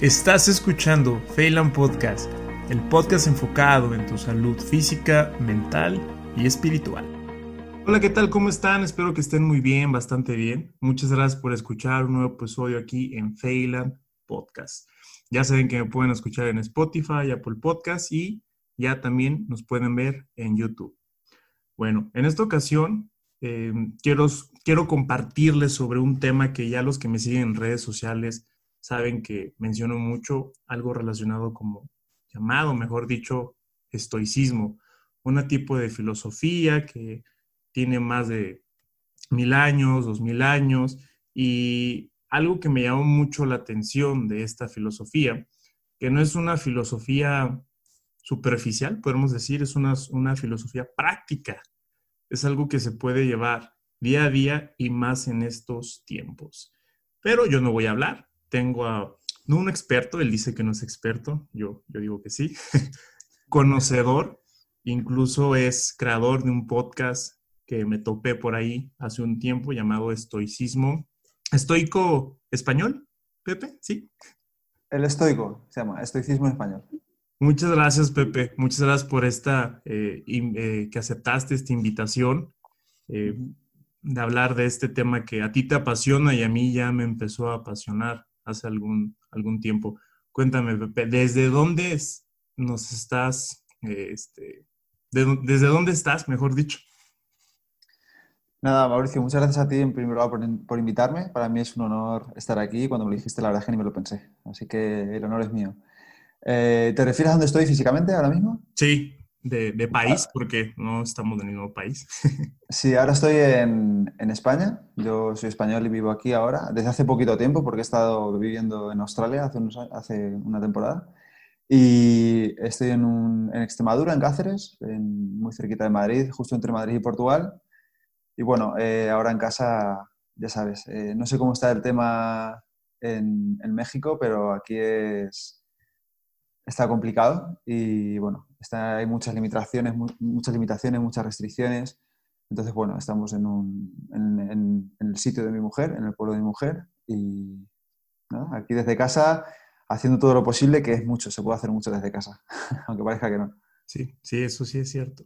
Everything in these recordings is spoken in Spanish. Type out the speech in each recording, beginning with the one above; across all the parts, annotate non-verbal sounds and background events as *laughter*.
Estás escuchando Phelan Podcast, el podcast enfocado en tu salud física, mental y espiritual. Hola, ¿qué tal? ¿Cómo están? Espero que estén muy bien, bastante bien. Muchas gracias por escuchar un nuevo episodio aquí en Phelan Podcast. Ya saben que me pueden escuchar en Spotify, Apple Podcast y ya también nos pueden ver en YouTube. Bueno, en esta ocasión eh, quiero, quiero compartirles sobre un tema que ya los que me siguen en redes sociales saben que menciono mucho algo relacionado como llamado, mejor dicho, estoicismo, un tipo de filosofía que tiene más de mil años, dos mil años, y algo que me llamó mucho la atención de esta filosofía, que no es una filosofía superficial, podemos decir, es una, una filosofía práctica, es algo que se puede llevar día a día y más en estos tiempos. Pero yo no voy a hablar, tengo a, no un experto, él dice que no es experto, yo, yo digo que sí, *laughs* conocedor, incluso es creador de un podcast que me topé por ahí hace un tiempo llamado Estoicismo. ¿Estoico español, Pepe? ¿Sí? El estoico, se llama, Estoicismo español. Muchas gracias, Pepe. Muchas gracias por esta, eh, eh, que aceptaste esta invitación. Eh, de hablar de este tema que a ti te apasiona y a mí ya me empezó a apasionar hace algún, algún tiempo. Cuéntame, Pepe, ¿desde dónde nos estás, este, desde dónde estás, mejor dicho? Nada, Mauricio, muchas gracias a ti en primer lugar por, invitarme. Para mí es un honor estar aquí. Cuando me lo dijiste, la verdad es que ni me lo pensé. Así que el honor es mío. Eh, ¿Te refieres a dónde estoy físicamente ahora mismo? Sí, de, país, porque no estamos en el mismo país. *laughs* sí, ahora estoy en, en, España. Yo soy español y vivo aquí ahora, desde hace poquito tiempo, porque he estado viviendo en Australia hace, unos, hace una temporada. Y estoy en, un, en Extremadura, en Cáceres, muy cerquita de Madrid, justo entre Madrid y Portugal. Y bueno, eh, ahora en casa, ya sabes, eh, no sé cómo está el tema en, en México, pero aquí es, está complicado y bueno, está, hay muchas limitaciones, muchas limitaciones, muchas restricciones. Entonces, bueno, estamos en, un, en, el sitio de mi mujer, en el pueblo de mi mujer y aquí desde casa haciendo todo lo posible, que es mucho, se puede hacer mucho desde casa, *laughs* aunque parezca que no. Sí, sí, eso sí es cierto.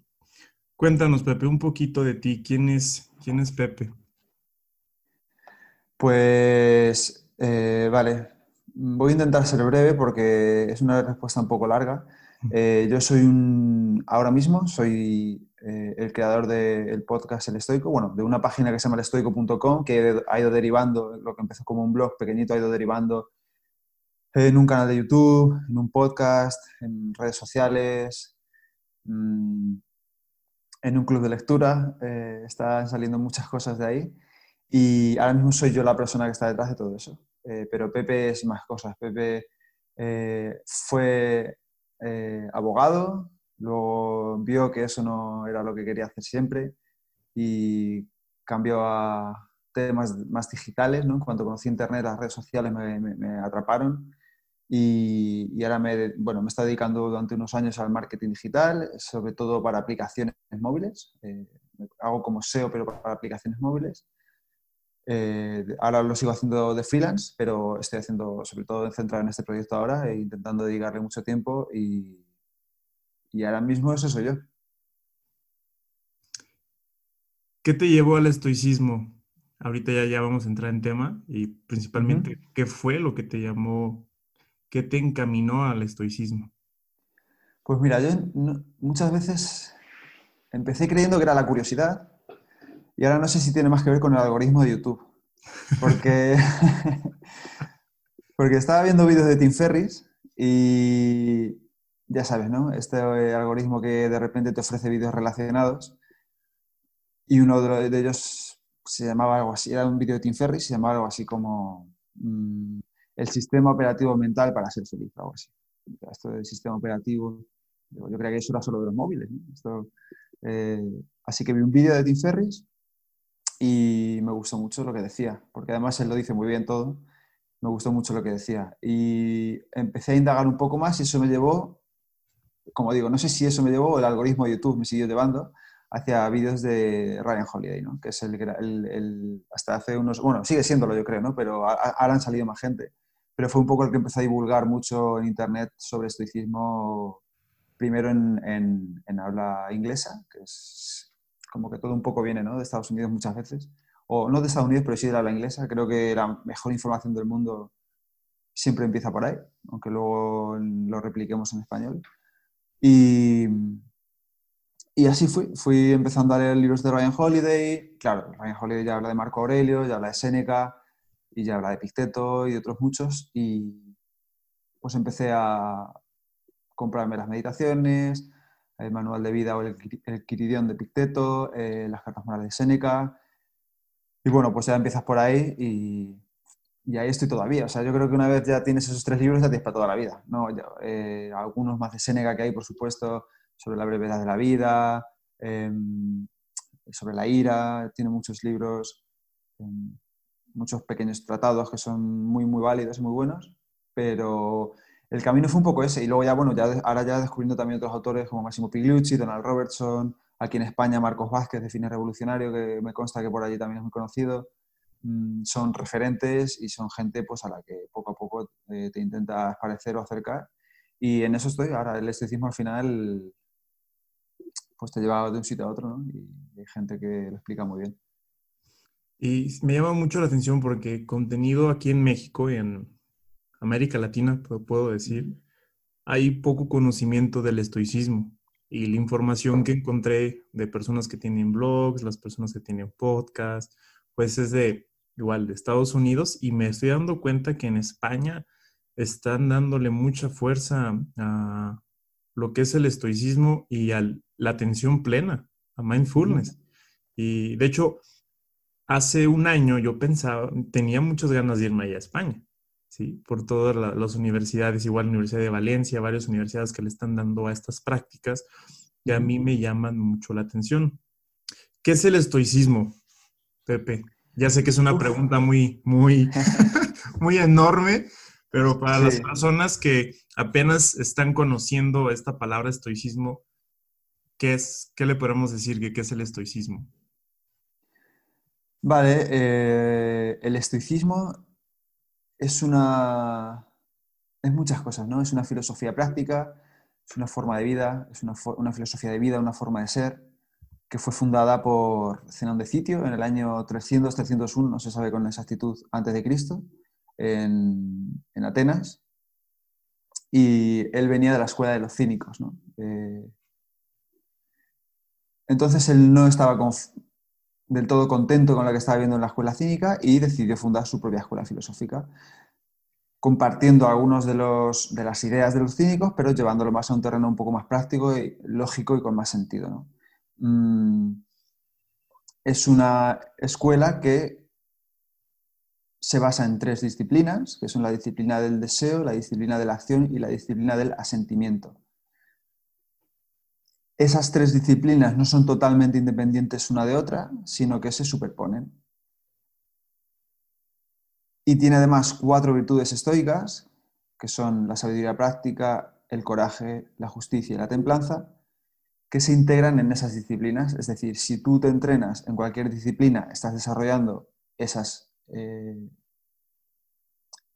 Cuéntanos, Pepe, un poquito de ti. ¿Quién es, quién es Pepe? Pues, eh, vale, Voy a intentar ser breve porque es una respuesta un poco larga. Eh, yo soy un, ahora mismo, soy eh, el creador del podcast El Estoico, bueno, de una página que se llama elestoico.com que ha ido derivando, lo que empezó como un blog pequeñito, ha ido derivando en un canal de YouTube, en un podcast, en redes sociales, mm, en un club de lectura. Eh, están saliendo muchas cosas de ahí y ahora mismo soy yo la persona que está detrás de todo eso. Eh, pero Pepe es más cosas. Pepe eh, fue eh, abogado, luego vio que eso no era lo que quería hacer siempre y cambió a temas más digitales. ¿no? Cuando conocí Internet, las redes sociales me, atraparon y, ahora me, bueno, me está dedicando durante unos años al marketing digital, sobre todo para aplicaciones móviles. hago como SEO, pero para aplicaciones móviles. Eh, ahora lo sigo haciendo de freelance, pero estoy haciendo, sobre todo centrado en este proyecto ahora e intentando dedicarle mucho tiempo y, y ahora mismo eso soy yo. ¿Qué te llevó al estoicismo? Ahorita ya, ya vamos a entrar en tema y principalmente, ¿qué fue lo que te llamó, qué te encaminó al estoicismo? Pues mira, yo muchas veces empecé creyendo que era la curiosidad y ahora no sé si tiene más que ver con el algoritmo de YouTube. Porque, *laughs* porque estaba viendo vídeos de Tim Ferris y ya sabes, ¿no? Este algoritmo que de repente te ofrece vídeos relacionados. Y uno de ellos se llamaba algo así, era un vídeo de Tim Ferris, se llamaba algo así como mm, el sistema operativo mental para ser feliz, algo así. Esto del sistema operativo, yo, creía que eso era solo de los móviles. Eh, así que vi un vídeo de Tim Ferris y me gustó mucho lo que decía, porque además él lo dice muy bien todo, me gustó mucho lo que decía. Y empecé a indagar un poco más y eso me llevó, como digo, no sé si eso me llevó el algoritmo de YouTube me siguió llevando hacia vídeos de Ryan Holiday, ¿no? que es el, el, hasta hace unos, bueno, sigue siéndolo yo creo, ¿no? pero ahora han salido más gente. pero fue un poco el que empezó a divulgar mucho en Internet sobre estoicismo, primero en, en, habla inglesa, que es como que todo un poco viene ¿no? de Estados Unidos muchas veces, o no de Estados Unidos, pero sí de habla inglesa. Creo que la mejor información del mundo siempre empieza por ahí, aunque luego lo repliquemos en español. Y, y así fui, fui empezando a leer libros de Ryan Holiday. Claro, Ryan Holiday ya habla de Marco Aurelio, ya habla de Séneca y ya habla de Picteto y de otros muchos. Y pues empecé a comprarme las meditaciones, el manual de vida o el, el Quiridión de Picteto, eh, las cartas morales de Séneca. Y bueno, pues ya empiezas por ahí y, y, ahí estoy todavía. O sea, yo creo que una vez ya tienes esos tres libros ya tienes para toda la vida. ¿no? Eh, algunos más de Séneca que hay, por supuesto, sobre la brevedad de la vida, em, sobre la ira, tiene muchos libros, em, muchos pequeños tratados que son muy, muy válidos y muy buenos, pero el camino fue un poco ese. Y luego ya, bueno, ya, ahora ya descubriendo también otros autores como Massimo Pigliucci, Donald Robertson, aquí en España Marcos Vázquez de Cine Revolucionario, que me consta que por allí también es muy conocido. Mm, son referentes y son gente pues, a la que poco a poco eh, te intentas parecer o acercar. Y en eso estoy. Ahora el estoicismo al final pues te lleva de un sitio a otro, ¿no? Y hay gente que lo explica muy bien. Y me llama mucho la atención porque contenido aquí en México y en América Latina, puedo decir, hay poco conocimiento del estoicismo. Y la información que encontré de personas que tienen blogs, las personas que tienen podcast, pues es de igual de Estados Unidos y me estoy dando cuenta que en España están dándole mucha fuerza a lo que es el estoicismo y a la atención plena, a mindfulness. Y de hecho, hace un año yo pensaba, tenía muchas ganas de irme allá a España, ¿sí? Por todas las universidades, igual la Universidad de Valencia, varias universidades que le están dando a estas prácticas, y a mí me llaman mucho la atención. ¿Qué es el estoicismo, Pepe? Ya sé que es una pregunta muy, muy, *laughs* muy enorme, pero para las personas que apenas están conociendo esta palabra estoicismo, ¿qué es? ¿Qué le podemos decir que qué es el estoicismo? Vale, eh, el estoicismo es una. es muchas cosas, ¿no? Es una filosofía práctica, es una forma de vida, es una, una filosofía de vida, una forma de ser, que fue fundada por Zenón de Sitio en el año 300-301, no se sabe con exactitud, antes de Cristo en, Atenas y él venía de la escuela de los cínicos. Eh, entonces él no estaba del todo contento con lo que estaba viendo en la escuela cínica y decidió fundar su propia escuela filosófica, compartiendo algunas de, de las ideas de los cínicos, pero llevándolo más a un terreno un poco más práctico y lógico y con más sentido. Mm, es una escuela que se basa en tres disciplinas, que son la disciplina del deseo, la disciplina de la acción y la disciplina del asentimiento. Esas tres disciplinas no son totalmente independientes una de otra, sino que se superponen. Y tiene además cuatro virtudes estoicas, que son la sabiduría práctica, el coraje, la justicia y la templanza, que se integran en esas disciplinas. Es decir, si tú te entrenas en cualquier disciplina, estás desarrollando esas eh,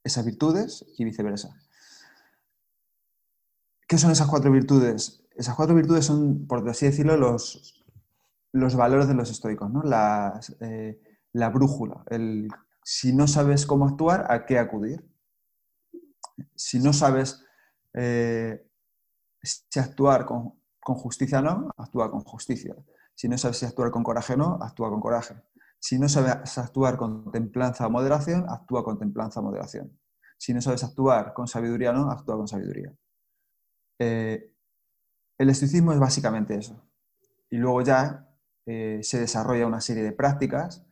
esas virtudes y viceversa. ¿Qué son esas cuatro virtudes? Esas cuatro virtudes son, por así decirlo, los, los valores de los estoicos, ¿no? Eh, la brújula. Si no sabes cómo actuar, ¿a qué acudir? Si no sabes eh, si actuar con, con justicia o no, actúa con justicia. Si no sabes si actuar con coraje o no, actúa con coraje. Si no sabes actuar con templanza o moderación, actúa con templanza o moderación. Si no sabes actuar con sabiduría o no, actúa con sabiduría. Eh, el estoicismo es básicamente eso. Y luego ya eh, se desarrolla una serie de prácticas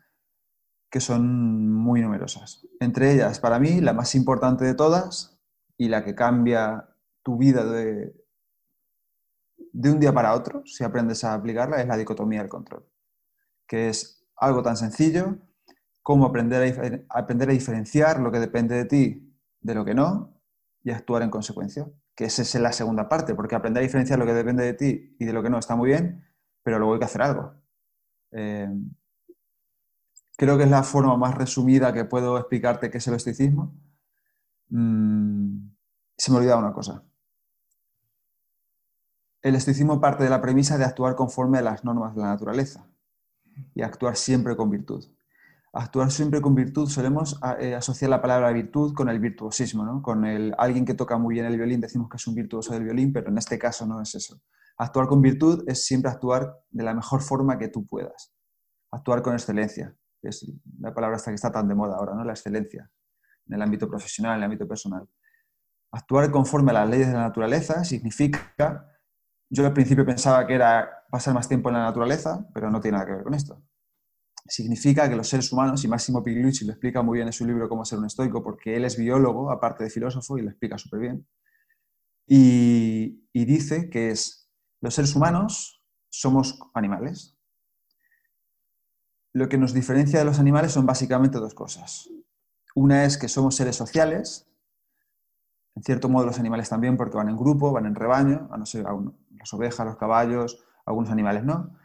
que son muy numerosas. Entre ellas, para mí, la más importante de todas y la que cambia tu vida de, de un día para otro, si aprendes a aplicarla, es la dicotomía del control, que es algo tan sencillo como aprender a, aprender a diferenciar lo que depende de ti de lo que no y actuar en consecuencia. Que esa es la segunda parte, porque aprender a diferenciar lo que depende de ti y de lo que no está muy bien, pero luego hay que hacer algo. Eh, creo que es la forma más resumida que puedo explicarte qué es el estoicismo. mm, se me olvidaba una cosa. El estoicismo parte de la premisa de actuar conforme a las normas de la naturaleza y actuar siempre con virtud. Actuar siempre con virtud, solemos eh, asociar la palabra virtud con el virtuosismo, ¿no? con el, alguien que toca muy bien el violín, decimos que es un virtuoso del violín, pero en este caso no es eso. Actuar con virtud es siempre actuar de la mejor forma que tú puedas. Actuar con excelencia, es la palabra esta que está tan de moda ahora, ¿no? la excelencia, en el ámbito profesional, en el ámbito personal. Actuar conforme a las leyes de la naturaleza significa yo al principio pensaba que era pasar más tiempo en la naturaleza, pero no tiene nada que ver con esto. Significa que los seres humanos, y Máximo Pigliucci lo explica muy bien en su libro Cómo ser un estoico, porque él es biólogo, aparte de filósofo, y lo explica súper bien, y, dice que es, los seres humanos somos animales. Lo que nos diferencia de los animales son básicamente dos cosas. Una es que somos seres sociales, en cierto modo los animales también porque van en grupo, van en rebaño, a no ser las ovejas, los caballos, algunos animales no,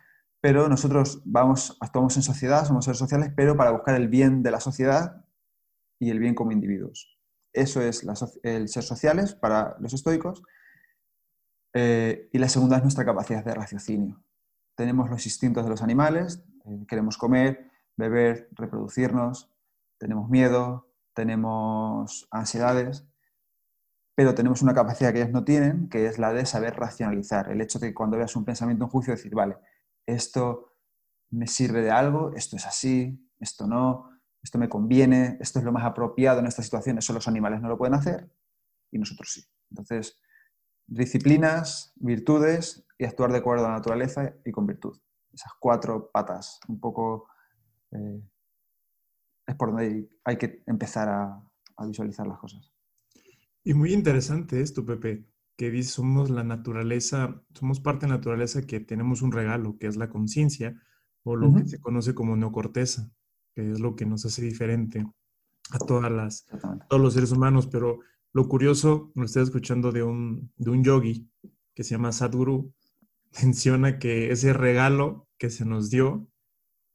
pero nosotros vamos, actuamos en sociedad, somos seres sociales, pero para buscar el bien de la sociedad y el bien como individuos. Eso es el ser sociales para los estoicos. Eh, y la segunda es nuestra capacidad de raciocinio. Tenemos los instintos de los animales, eh, queremos comer, beber, reproducirnos, tenemos miedo, tenemos ansiedades, pero tenemos una capacidad que ellos no tienen, que es la de saber racionalizar. El hecho de que cuando veas un pensamiento, un juicio, decir, vale, esto me sirve de algo, esto es así, esto no, esto me conviene, esto es lo más apropiado en esta situación, eso los animales no lo pueden hacer y nosotros sí. Entonces, disciplinas, virtudes y actuar de acuerdo a la naturaleza y con virtud. Esas cuatro patas, un poco eh, es por donde hay que empezar a visualizar las cosas. Y muy interesante esto, Pepe, que dice, somos la naturaleza, somos parte de la naturaleza que tenemos un regalo, que es la conciencia, o lo que se conoce como neocorteza, que es lo que nos hace diferente a todas las, todos los seres humanos. Pero lo curioso, lo estoy escuchando de un, de un yogi que se llama Sadhguru, *laughs* menciona que ese regalo que se nos dio,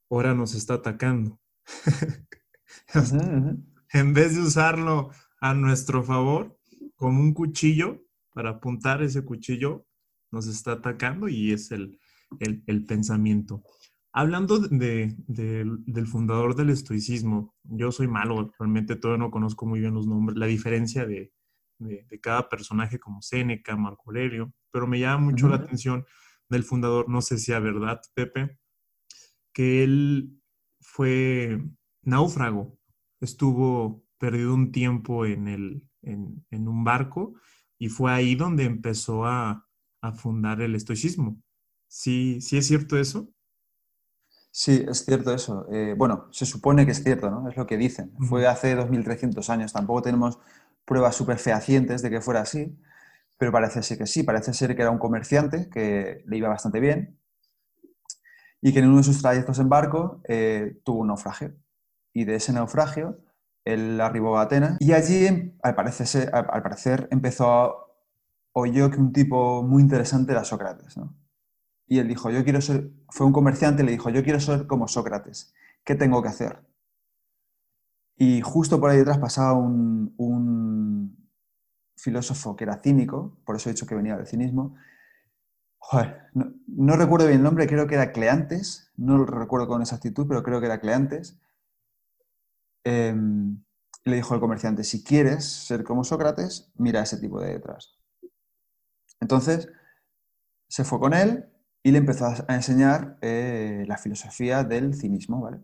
ahora nos está atacando. *laughs* en vez de usarlo a nuestro favor, como un cuchillo para apuntar ese cuchillo nos está atacando y es el, pensamiento. Hablando de, del fundador del estoicismo, yo soy malo, realmente todavía no conozco muy bien los nombres, la diferencia de, cada personaje como Séneca, Marco Aurelio, pero me llama mucho la atención del fundador, no sé si es verdad, Pepe, que él fue náufrago, estuvo perdido un tiempo en el, en, un barco y fue ahí donde empezó a, fundar el estoicismo. ¿Sí, ¿Sí es cierto eso? Sí, es cierto eso. Eh, bueno, se supone que es cierto, ¿no? Es lo que dicen. Fue hace 2300 años. Tampoco tenemos pruebas súper fehacientes de que fuera así, pero parece ser que sí. Parece ser que era un comerciante que le iba bastante bien y que en uno de sus trayectos en barco eh, tuvo un naufragio. Y de ese naufragio él arribó a Atenas y allí, al parecer, al parecer empezó, oyó que un tipo muy interesante era Sócrates. Y él dijo, yo quiero ser, fue un comerciante y le dijo, yo quiero ser como Sócrates, ¿qué tengo que hacer? Y justo por ahí detrás pasaba un, un filósofo que era cínico, por eso he dicho que venía del cinismo. no, no, recuerdo bien el nombre, creo que era Cleantes, no lo recuerdo con exactitud, pero creo que era Cleantes. Em, le dijo al comerciante, si quieres ser como Sócrates, mira ese tipo de detrás. Entonces, se fue con él y le empezó a enseñar eh, la filosofía del cinismo. ¿vale?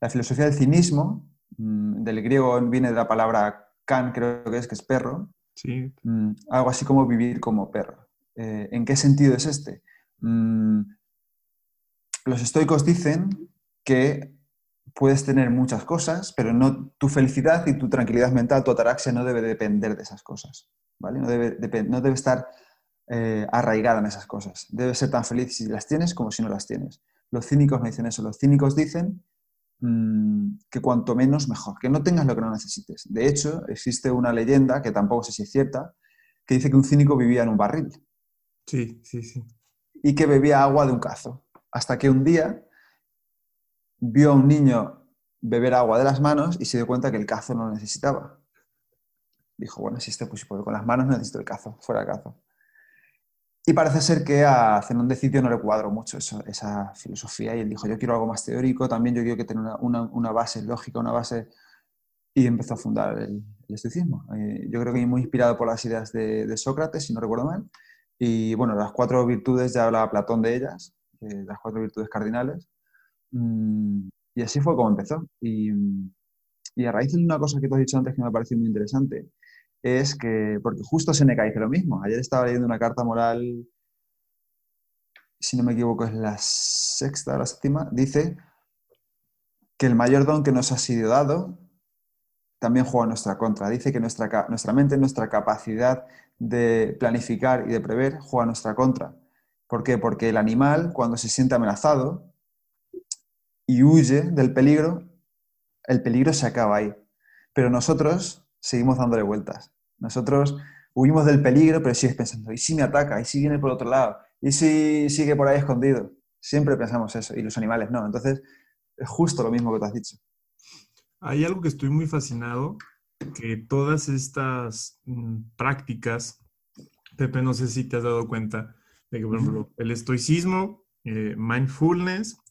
La filosofía del cinismo, mm, del griego viene de la palabra can, creo que es, que es perro. Sí. Mm, algo así como vivir como perro. Eh, ¿En qué sentido es este? Mm, los estoicos dicen que puedes tener muchas cosas, pero no, tu felicidad y tu tranquilidad mental, tu ataraxia no debe depender de esas cosas, ¿vale? No debe, no debe estar eh, arraigada en esas cosas. Debe ser tan feliz si las tienes como si no las tienes. Los cínicos no dicen eso. Los cínicos dicen mm, que cuanto menos mejor, que no tengas lo que no necesites. De hecho, existe una leyenda, que tampoco sé si es cierta, que dice que un cínico vivía en un barril. Sí, sí, sí. Y que bebía agua de un cazo. Hasta que un día vio a un niño beber agua de las manos y se dio cuenta que el cazo no lo necesitaba. dijo, bueno, si este pues, con las manos necesito el cazo, fuera el cazo. Y parece ser que a Zenón de Sitio no le cuadró mucho esa filosofía y él dijo, yo quiero algo más teórico, también yo quiero que tenga una, base lógica, una base... Y empezó a fundar el, estoicismo. Eh, yo creo que muy inspirado por las ideas de, Sócrates, si no recuerdo mal. Y bueno, las cuatro virtudes, ya hablaba Platón de ellas, eh, las cuatro virtudes cardinales. Mm, y así fue como empezó. Y, y a raíz de una cosa que tú has dicho antes que me ha parecido muy interesante, es que, porque justo Seneca dice lo mismo. Ayer estaba leyendo una carta moral, si no me equivoco es la sexta o la séptima, dice que el mayor don que nos ha sido dado también juega en nuestra contra. Dice que nuestra, nuestra mente, nuestra capacidad de planificar y de prever juega en nuestra contra. ¿Por qué? Porque el animal, cuando se siente amenazado y huye del peligro, el peligro se acaba ahí. Pero nosotros seguimos dándole vueltas. Nosotros huimos del peligro, pero sigues pensando, ¿y si me ataca? ¿Y si viene por otro lado? ¿Y si sigue por ahí escondido? Siempre pensamos eso, y los animales no. Entonces, es justo lo mismo que te has dicho. Hay algo que estoy muy fascinado, que todas estas mm, prácticas, Pepe, no sé si te has dado cuenta de que, por ejemplo, el estoicismo, eh, mindfulness,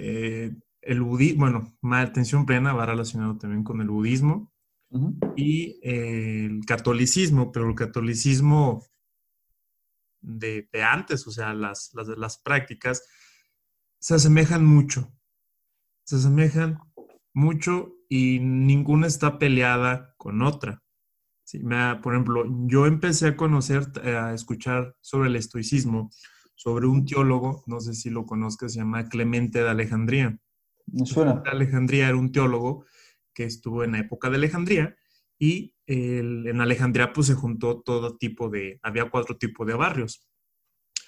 eh, el budismo, bueno, atención plena va relacionado también con el budismo, y el catolicismo, pero el catolicismo de, antes, o sea, las, las, prácticas, se asemejan mucho. Se asemejan mucho y ninguna está peleada con otra. Sí, me, por ejemplo, yo empecé a conocer, eh, a escuchar sobre el estoicismo, sobre un teólogo, no sé si lo conozcas, se llama Clemente de Alejandría. Me suena. De Alejandría era un teólogo que estuvo en la época de Alejandría y en Alejandría pues se juntó todo tipo de, había cuatro tipos de barrios.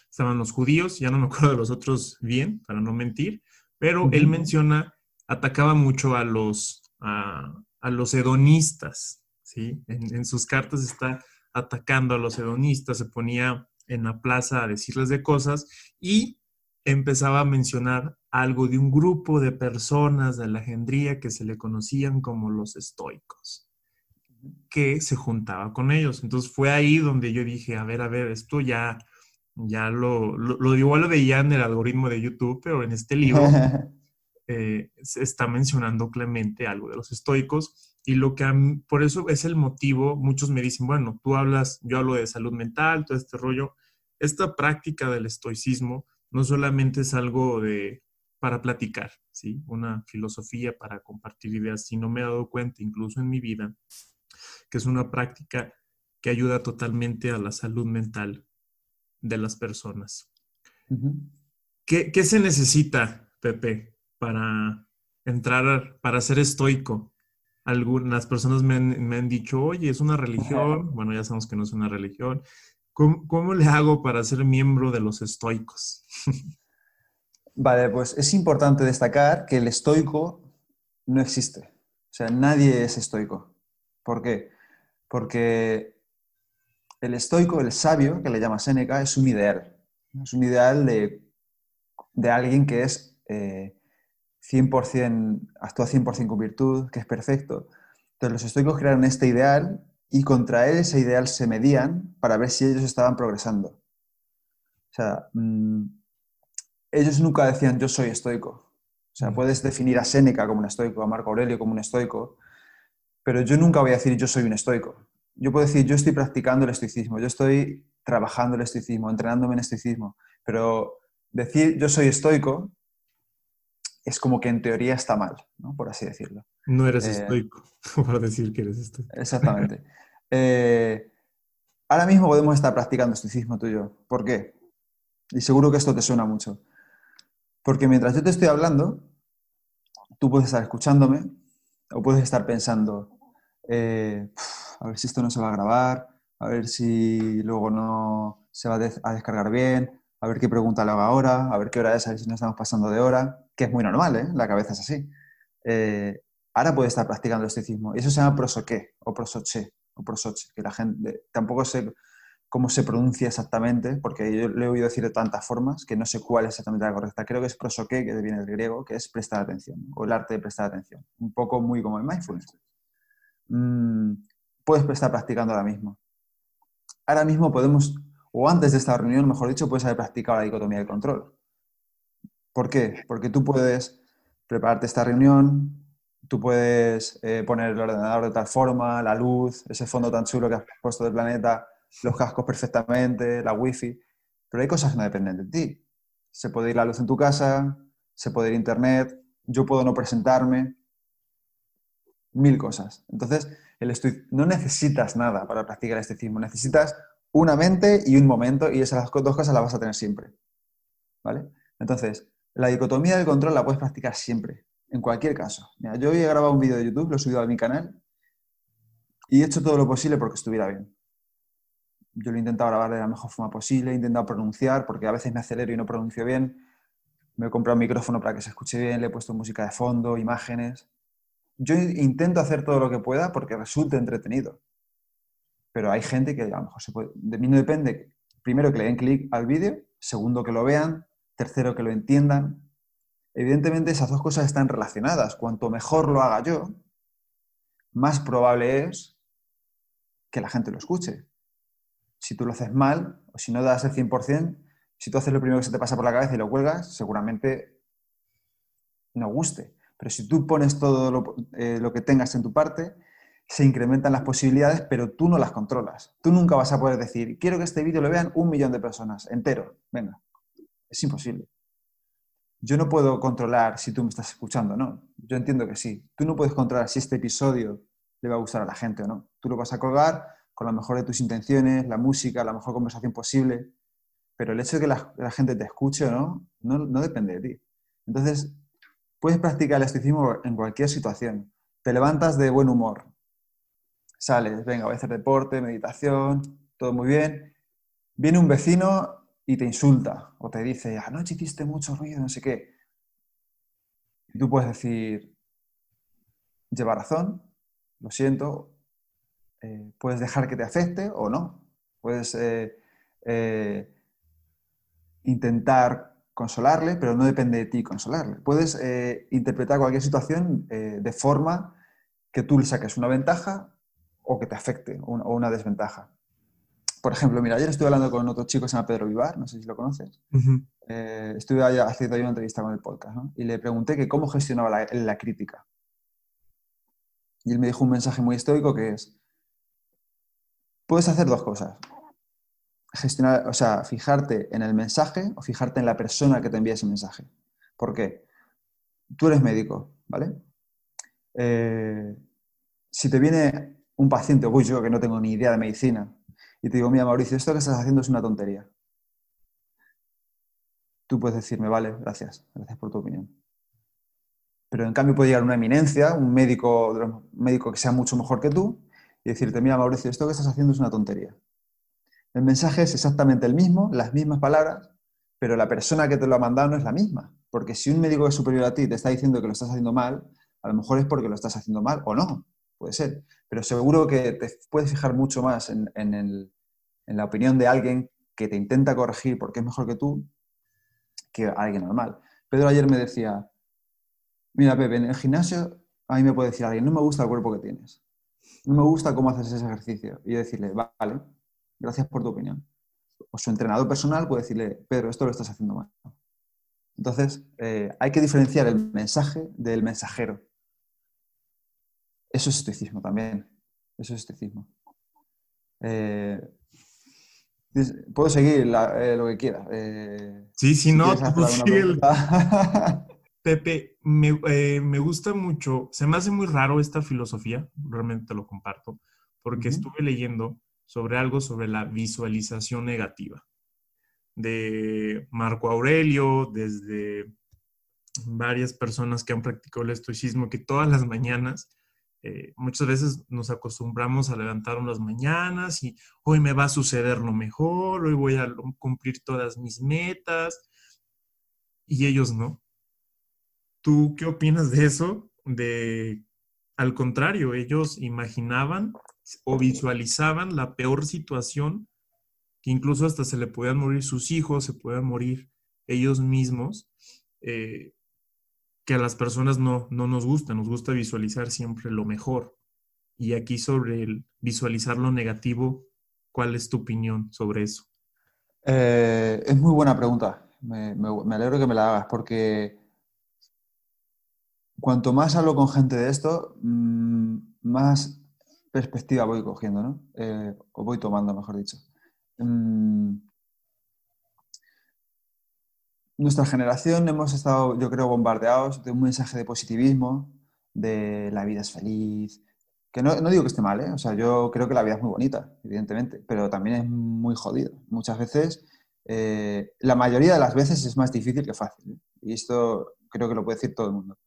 Estaban los judíos, ya no me acuerdo de los otros bien, para no mentir, pero él menciona, atacaba mucho a los, a, los hedonistas, ¿sí? En, en, sus cartas está atacando a los hedonistas, se ponía en la plaza a decirles de cosas y empezaba a mencionar algo de un grupo de personas de Alejandría que se le conocían como los estoicos, que se juntaba con ellos. Entonces fue ahí donde yo dije, a ver, a ver, esto ya, ya lo, lo, lo igual lo veía en el algoritmo de YouTube, pero en este libro *laughs* eh, se está mencionando Clemente algo de los estoicos y lo que por eso es el motivo, muchos me dicen, bueno, tú hablas, yo hablo de salud mental, todo este rollo, esta práctica del estoicismo no solamente es algo de para platicar, ¿sí? Una filosofía para compartir ideas, sino me he dado cuenta, incluso en mi vida, que es una práctica que ayuda totalmente a la salud mental de las personas. ¿Qué, ¿Qué, se necesita, Pepe, para entrar, para ser estoico? Algunas personas me han, me han dicho, oye, es una religión. Bueno, ya sabemos que no es una religión. ¿Cómo, le hago para ser miembro de los estoicos? *laughs* Vale, pues es importante destacar que el estoico no existe. O sea, nadie es estoico. ¿Por qué? Porque el estoico, el sabio, que le llama Séneca, es un ideal. Es un ideal de, alguien que es 100%, eh, actúa 100% con virtud, que es perfecto. Entonces los estoicos crearon este ideal y contra él ese ideal se medían para ver si ellos estaban progresando. O sea, mm, ellos nunca decían yo soy estoico. O sea, puedes definir a Séneca como un estoico, a Marco Aurelio como un estoico, pero yo nunca voy a decir yo soy un estoico. Yo puedo decir yo estoy practicando el estoicismo, yo estoy trabajando el estoicismo, entrenándome en estoicismo, pero decir yo soy estoico es como que en teoría está mal, ¿no? por así decirlo. No eres eh, estoico, *laughs* por decir que eres estoico. Exactamente. *laughs* Eh, ahora mismo podemos estar practicando estoicismo tú y yo. ¿Por qué? Y seguro que esto te suena mucho. Porque mientras yo te estoy hablando, tú puedes estar escuchándome o puedes estar pensando, eh, a ver si esto no se va a grabar, a ver si luego no se va a descargar bien, a ver qué pregunta le hago ahora, a ver qué hora es, a ver si nos estamos pasando de hora, que es muy normal, ¿eh? La cabeza es así. Ahora puede estar practicando estoicismo. Y eso se llama prosoqué o prosoche o prosoche, que la gente tampoco sé cómo se pronuncia exactamente, porque yo le he oído decir de tantas formas que no sé cuál es exactamente la correcta. Creo que es prosoqué, que viene del griego, que es prestar atención, o el arte de prestar atención. Un poco muy como el mindfulness. Mm, puedes estar practicando ahora mismo. Ahora mismo podemos, o antes de esta reunión, mejor dicho, puedes haber practicado la dicotomía del control. ¿Por qué? Porque tú puedes prepararte esta reunión, tú puedes eh, poner el ordenador de tal forma, la luz, ese fondo tan chulo que has puesto del planeta, los cascos perfectamente, la wifi, pero hay cosas que no dependen de ti. Se puede ir la luz en tu casa, se puede ir internet, yo puedo no presentarme, mil cosas. Entonces, el no necesitas nada para practicar el estoicismo, necesitas una mente y un momento y esas dos cosas las vas a tener siempre. ¿Vale? Entonces, la dicotomía del control la puedes practicar siempre, en cualquier caso. Yo hoy he grabado un vídeo de YouTube, lo he subido a mi canal y he hecho todo lo posible porque estuviera bien. Yo lo he intentado grabar de la mejor forma posible, he intentado pronunciar, porque a veces me acelero y no pronuncio bien. Me he comprado un micrófono para que se escuche bien, le he puesto música de fondo, imágenes. Yo intento hacer todo lo que pueda porque resulte entretenido. Pero hay gente que a lo mejor se puede... De mí no depende, primero que le den clic al vídeo, segundo que lo vean, tercero que lo entiendan. Evidentemente esas dos cosas están relacionadas. Cuanto mejor lo haga yo, más probable es que la gente lo escuche. Si tú lo haces mal, o si no das el 100%, si tú haces lo primero que se te pasa por la cabeza y lo cuelgas, seguramente no guste. Pero si tú pones todo lo, eh, lo, que tengas en tu parte, se incrementan las posibilidades, pero tú no las controlas. Tú nunca vas a poder decir, quiero que este vídeo lo vean un millón de personas, entero. Venga, es imposible. Yo no puedo controlar si tú me estás escuchando, ¿no? Yo entiendo que sí. Tú no puedes controlar si este episodio le va a gustar a la gente o no. Tú lo vas a colgar con la mejor de tus intenciones, la música, la mejor conversación posible, pero el hecho de que la, gente te escuche o no, no, no, depende de ti. Entonces, puedes practicar el estoicismo en cualquier situación. Te levantas de buen humor, sales, venga, voy a hacer deporte, meditación, todo muy bien. Viene un vecino y te insulta o te dice, anoche hiciste mucho ruido, no sé qué. Y tú puedes decir, lleva razón, lo siento, eh, puedes dejar que te afecte o no. Puedes eh, eh, intentar consolarle, pero no depende de ti consolarle. Puedes interpretar cualquier situación de forma que tú le saques una ventaja o que te afecte o una desventaja por ejemplo, mira, ayer estuve hablando con otro chico que se llama Pedro Vivar, no sé si lo conoces. Eh, estuve haciendo ahí una entrevista con el podcast ¿no? y le pregunté que cómo gestionaba la, crítica. Y él me dijo un mensaje muy estoico que es, puedes hacer dos cosas. Gestionar, o sea, fijarte en el mensaje o fijarte en la persona que te envía ese mensaje. ¿Por qué? Tú eres médico, ¿vale? Eh, si te viene un paciente, o yo que no tengo ni idea de medicina, y te digo, mira, Mauricio, esto que estás haciendo es una tontería. Tú puedes decirme, vale, gracias, gracias por tu opinión. Pero en cambio puede llegar una eminencia, un médico, médico que sea mucho mejor que tú, y decirte, mira, Mauricio, esto que estás haciendo es una tontería. El mensaje es exactamente el mismo, las mismas palabras, pero la persona que te lo ha mandado no es la misma. Porque si un médico es superior a ti te está diciendo que lo estás haciendo mal, a lo mejor es porque lo estás haciendo mal o no puede ser. Pero seguro que te puedes fijar mucho más en, la opinión de alguien que te intenta corregir porque es mejor que tú que alguien normal. Pedro ayer me decía, mira Pepe, en el gimnasio a mí me puede decir alguien, no me gusta el cuerpo que tienes, no me gusta cómo haces ese ejercicio. Y yo decirle, vale, gracias por tu opinión. O su entrenador personal puede decirle, Pedro, esto lo estás haciendo mal. Entonces, eh, hay que diferenciar el mensaje del mensajero. Eso es estoicismo también. Eso es estoicismo. Eh, puedo seguir eh, lo que quieras. Eh, sí, sí, no, tú *laughs* Pepe, me, gusta mucho, se me hace muy raro esta filosofía, realmente te lo comparto, porque estuve leyendo sobre algo sobre la visualización negativa de Marco Aurelio, desde varias personas que han practicado el estoicismo, que todas las mañanas eh, muchas veces nos acostumbramos a levantar unas mañanas y hoy me va a suceder lo mejor, hoy voy a cumplir todas mis metas y ellos no. ¿Tú qué opinas de eso? De, al contrario, ellos imaginaban o visualizaban la peor situación, que incluso hasta se le podían morir sus hijos, se puedan morir ellos mismos, eh, que a las personas no, no nos gusta, nos gusta visualizar siempre lo mejor. Y aquí sobre el visualizar lo negativo, ¿cuál es tu opinión sobre eso? Eh, es muy buena pregunta. Me, alegro que me la hagas porque cuanto más hablo con gente de esto, mm, más perspectiva voy cogiendo, ¿no? Eh, o voy tomando, mejor dicho. Mm, nuestra generación hemos estado, yo creo, bombardeados de un mensaje de positivismo, de la vida es feliz, que no, digo que esté mal, ¿eh? o sea, yo creo que la vida es muy bonita, evidentemente, pero también es muy jodido. Muchas veces, eh, la mayoría de las veces es más difícil que fácil, ¿eh? y esto creo que lo puede decir todo el mundo.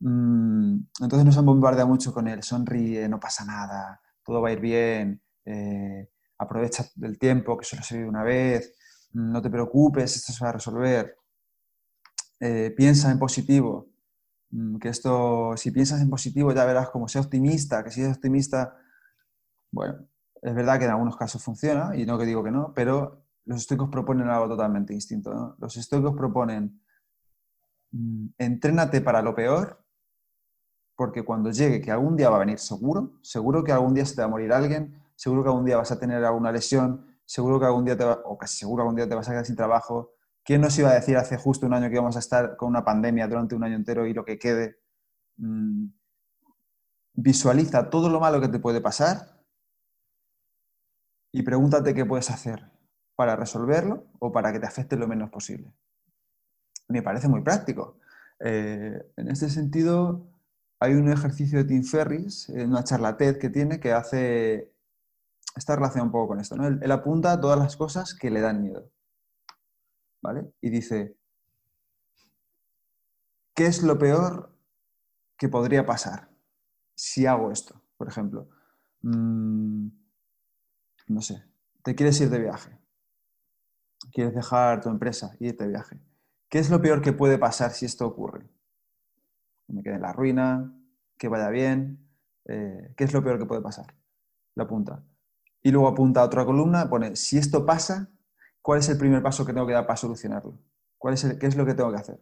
Mm, entonces nos han bombardeado mucho con el sonríe, no pasa nada, todo va a ir bien, eh, aprovecha el tiempo que solo se vive una vez, no te preocupes, esto se va a resolver, eh, piensa en positivo, mm, que esto, si piensas en positivo ya verás como sea optimista, que si eres optimista, bueno, es verdad que en algunos casos funciona, y no que digo que no, pero los estoicos proponen algo totalmente distinto. Los estoicos proponen, mm, entrénate para lo peor, porque cuando llegue, que algún día va a venir seguro, seguro que algún día se te va a morir alguien, seguro que algún día vas a tener alguna lesión, seguro que algún día te va, o casi seguro algún día te vas a quedar sin trabajo. ¿Quién nos iba a decir hace justo un año que íbamos a estar con una pandemia durante un año entero y lo que quede? Mm, visualiza todo lo malo que te puede pasar y pregúntate qué puedes hacer para resolverlo o para que te afecte lo menos posible. Me parece muy práctico. Eh, en este sentido, hay un ejercicio de Tim Ferris, una charla TED que tiene, que hace está relacionado un poco con esto, ¿no? Él, apunta a todas las cosas que le dan miedo, ¿vale? Y dice, ¿qué es lo peor que podría pasar si hago esto? Por ejemplo, mm, no sé, te quieres ir de viaje, quieres dejar tu empresa y irte de viaje. ¿Qué es lo peor que puede pasar si esto ocurre? Me quede en la ruina, que vaya bien. Eh, ¿Qué es lo peor que puede pasar? La apunta y luego apunta a otra columna, pone, si esto pasa, ¿cuál es el primer paso que tengo que dar para solucionarlo? ¿Cuál es ¿Qué es lo que tengo que hacer?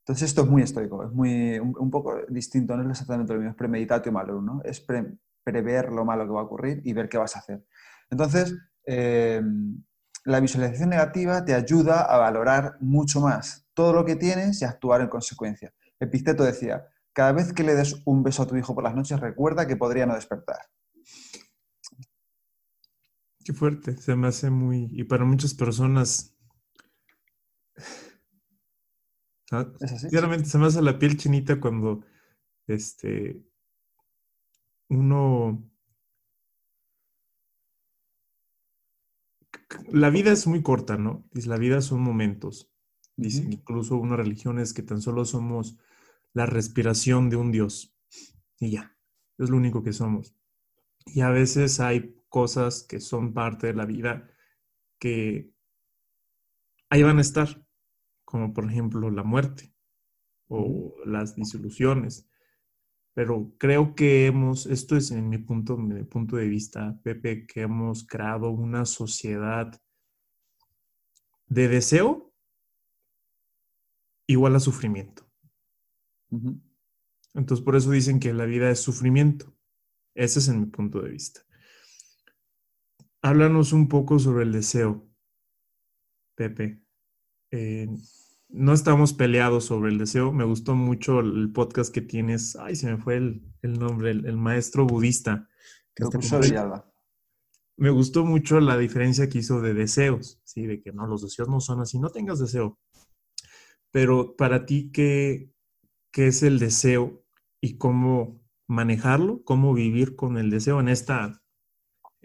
Entonces esto es muy estoico, es muy, un, poco distinto, no es exactamente lo mismo, es premeditatio malo, ¿no? Es prever lo malo que va a ocurrir y ver qué vas a hacer. Entonces, eh, la visualización negativa te ayuda a valorar mucho más todo lo que tienes y a actuar en consecuencia. Epicteto decía, cada vez que le des un beso a tu hijo por las noches, recuerda que podría no despertar. Qué fuerte, se me hace muy... Y para muchas personas... *sighs* Claramente se me hace la piel chinita cuando este, uno... La vida es muy corta, ¿no? La vida son momentos. Dicen incluso unas religiones que tan solo somos la respiración de un Dios. Y ya, es lo único que somos. Y a veces hay cosas que son parte de la vida que ahí van a estar, como por ejemplo la muerte o las disoluciones. Pero creo que hemos, esto es en mi punto, mi punto de vista, Pepe, que hemos creado una sociedad de deseo igual a sufrimiento. Entonces, por eso dicen que la vida es sufrimiento. Ese es en mi punto de vista. Háblanos un poco sobre el deseo, Pepe. Eh, no estamos peleados sobre el deseo. Me gustó mucho el podcast que tienes. Ay, se me fue el, nombre, el, maestro budista. Que me gustó mucho la diferencia que hizo de deseos, ¿sí? De que no, los deseos no son así, no tengas deseo. Pero para ti, ¿qué, qué es el deseo y cómo manejarlo? ¿Cómo vivir con el deseo en esta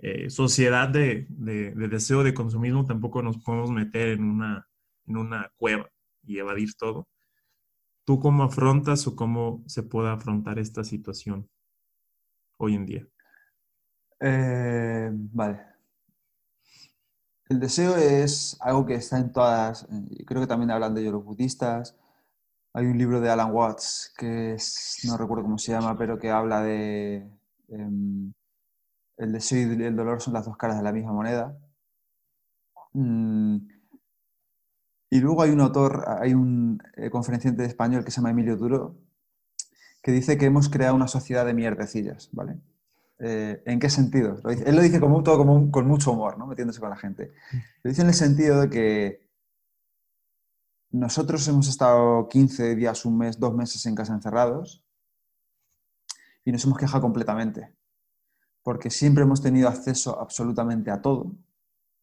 eh, sociedad de, deseo de consumismo tampoco nos podemos meter en una, en una cueva y evadir todo. ¿Tú cómo afrontas o cómo se puede afrontar esta situación hoy en día? Eh, vale. El deseo es algo que está en todas, creo que también hablan de ello los budistas. Hay un libro de Alan Watts que no recuerdo cómo se llama, pero que habla de em, el deseo y el dolor son las dos caras de la misma moneda. Mm. Y luego hay un autor, hay un eh, conferenciante español que se llama Emilio Duro, que dice que hemos creado una sociedad de mierdecillas, ¿vale? Eh, ¿En qué sentido? él lo dice como, todo como con mucho humor, ¿no? Metiéndose con la gente. Lo dice en el sentido de que nosotros hemos estado 15 días, un mes, dos meses en casa encerrados y nos hemos quejado completamente, porque siempre hemos tenido acceso absolutamente a todo.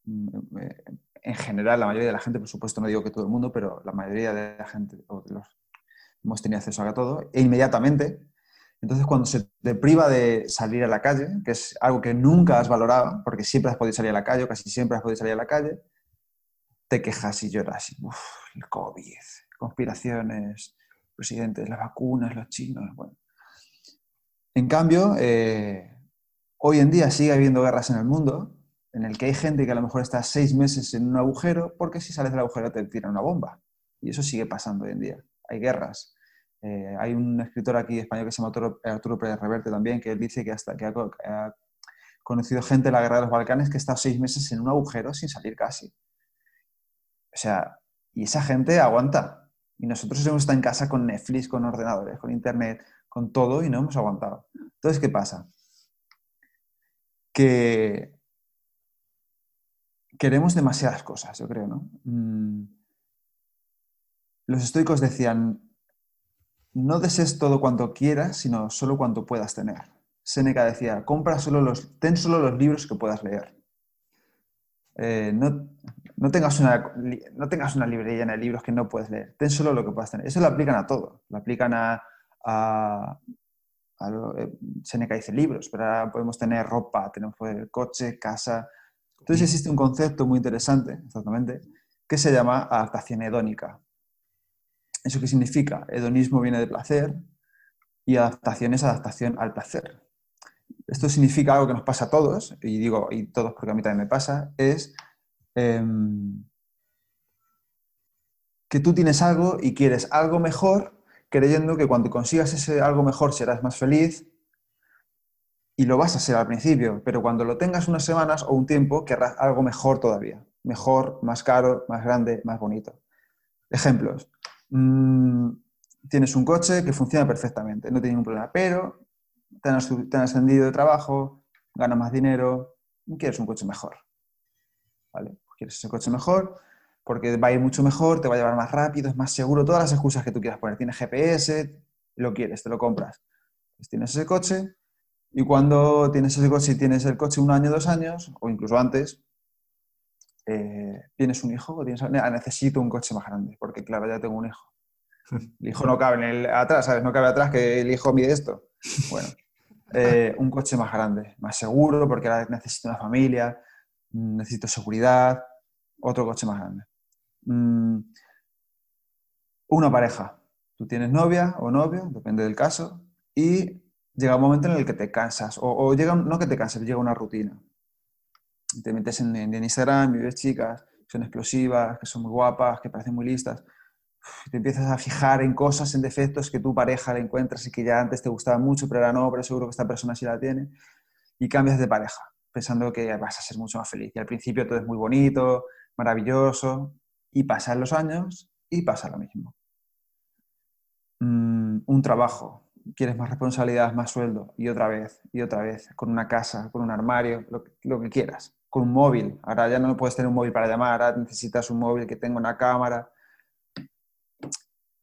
Mm, eh, en general, la mayoría de la gente, por supuesto, no digo que todo el mundo, pero la mayoría de la gente, hemos tenido acceso a todo, e inmediatamente entonces, cuando se te priva de salir a la calle, que es algo que nunca has valorado, porque siempre has podido salir a la calle, o casi siempre has podido salir a la calle, te quejas y lloras. Uf, el COVID, conspiraciones, presidentes, las vacunas, los chinos. Bueno. En cambio, eh, hoy en día sigue habiendo guerras en el mundo, en el que hay gente que a lo mejor está seis meses en un agujero, porque si sales del agujero te tiran una bomba. Y eso sigue pasando hoy en día. Hay guerras. Eh, hay un escritor aquí español que se llama Arturo, Pérez Reverte también, que él dice que, hasta, que ha, conocido gente en la guerra de los Balcanes que ha estado seis meses en un agujero sin salir casi. O sea, y esa gente aguanta. Y nosotros hemos estado en casa con Netflix, con ordenadores, con internet, con todo y no hemos aguantado. Entonces, ¿qué pasa? Que queremos demasiadas cosas, yo creo, ¿no? Mm. Los estoicos decían, no desees todo cuanto quieras, sino solo cuanto puedas tener. Seneca decía, compra solo los, ten solo los libros que puedas leer. Eh, no, tengas una, no tengas una librería de libros que no puedes leer, ten solo lo que puedas tener. Eso lo aplican a todo, lo aplican a, Seneca dice libros, pero ahora podemos tener ropa, tenemos coche, casa. Entonces existe un concepto muy interesante, exactamente, que se llama adaptación hedónica. ¿Eso qué significa? Hedonismo viene de placer y adaptación es adaptación al placer. Esto significa algo que nos pasa a todos, y digo, y todos porque a mí también me pasa, es em, que tú tienes algo y quieres algo mejor, creyendo que cuando consigas ese algo mejor serás más feliz y lo vas a ser al principio, pero cuando lo tengas unas semanas o un tiempo, querrás algo mejor todavía, mejor, más caro, más grande, más bonito. Ejemplos. Mm, tienes un coche que funciona perfectamente, no tiene ningún problema, pero te han, ascendido de trabajo, ganas más dinero, quieres un coche mejor. ¿Vale? Quieres ese coche mejor porque va a ir mucho mejor, te va a llevar más rápido, es más seguro, todas las excusas que tú quieras poner. Tienes GPS, lo quieres, te lo compras. Pues tienes ese coche y cuando tienes ese coche y tienes el coche un año, dos años, o incluso antes, eh, tienes un hijo o tienes, necesito un coche más grande, porque claro, ya tengo un hijo. *laughs* El hijo no cabe en el, atrás, ¿sabes? No cabe atrás que el hijo mide esto. Bueno, eh, un coche más grande, más seguro, porque ahora necesito una familia, necesito seguridad, otro coche más grande. Mm, una pareja. Tú tienes novia o novio, depende del caso, y llega un momento en el que te cansas, o, llega, no que te canses, llega una rutina te metes en, Instagram y ves chicas que son explosivas, que son muy guapas, que parecen muy listas, te empiezas a fijar en cosas, en defectos que tu pareja le encuentras y que ya antes te gustaban mucho, pero ahora no, pero seguro que esta persona sí la tiene, y cambias de pareja, pensando que vas a ser mucho más feliz. Y al principio todo es muy bonito, maravilloso, y pasan los años y pasa lo mismo. Mm, un trabajo, quieres más responsabilidad, más sueldo, y otra vez, y otra vez, con una casa, con un armario, lo que quieras con un móvil. Ahora ya no puedes tener un móvil para llamar, ahora necesitas un móvil que tenga una cámara.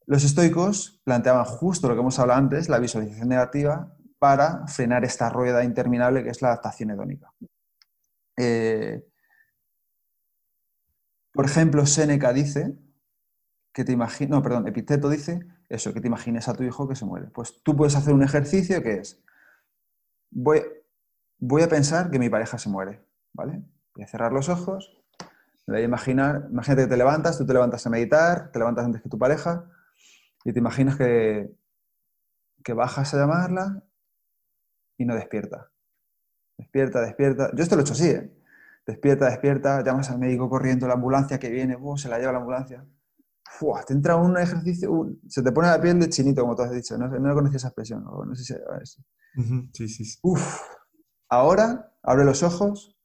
Los estoicos planteaban justo lo que hemos hablado antes, la visualización negativa, para frenar esta rueda interminable que es la adaptación hedónica. Eh, por ejemplo, Séneca dice que te imagines, no, perdón, Epicteto dice eso, que te imagines a tu hijo que se muere. Pues tú puedes hacer un ejercicio que es, voy, voy a pensar que mi pareja se muere. ¿vale? Voy a cerrar los ojos, voy a imaginar, imagínate que te levantas, tú te levantas a meditar, te levantas antes que tu pareja y te imaginas que, que bajas a llamarla y no despierta. Despierta, despierta. Yo esto lo he hecho así, ¿eh? Despierta, despierta, llamas al médico corriendo, la ambulancia que viene, se la lleva la ambulancia. te entra un ejercicio, se te pone la piel de chinito, como tú has dicho. No, no conocía esa expresión. No, sé si, sí, sí, sí. Uf, ahora abre los ojos,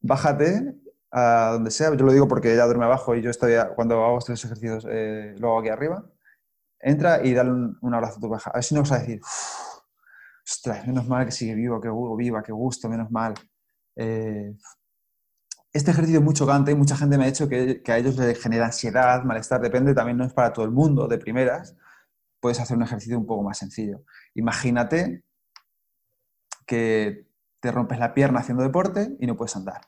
bájate a donde sea, yo lo digo porque ella duerme abajo y yo estoy, cuando hago estos ejercicios, eh, lo hago aquí arriba, entra y dale un, abrazo a tu pareja. A ver si no vas a decir, ostras, menos mal que sigue vivo, que viva, qué gusto, menos mal. Eh, este ejercicio es muy chocante y mucha gente me ha dicho que, a ellos les genera ansiedad, malestar, depende, también no es para todo el mundo de primeras. Puedes hacer un ejercicio un poco más sencillo. Imagínate que te rompes la pierna haciendo deporte y no puedes andar.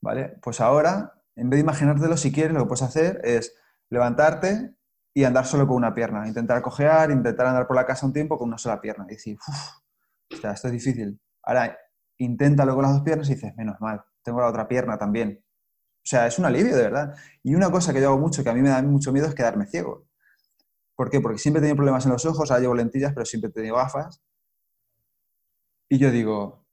¿Vale? Pues ahora, en vez de imaginártelo, si quieres, lo que puedes hacer es levantarte y andar solo con una pierna. Intentar cojear, intentar andar por la casa un tiempo con una sola pierna. Y decir, uff, esto es difícil. Ahora, inténtalo con las dos piernas y dices, menos mal, tengo la otra pierna también. O sea, es un alivio, de verdad. Y una cosa que yo hago mucho, que a mí me da mucho miedo, es quedarme ciego. ¿Por qué? Porque siempre he tenido problemas en los ojos, ahora llevo lentillas, pero siempre he tenido gafas. Y yo digo,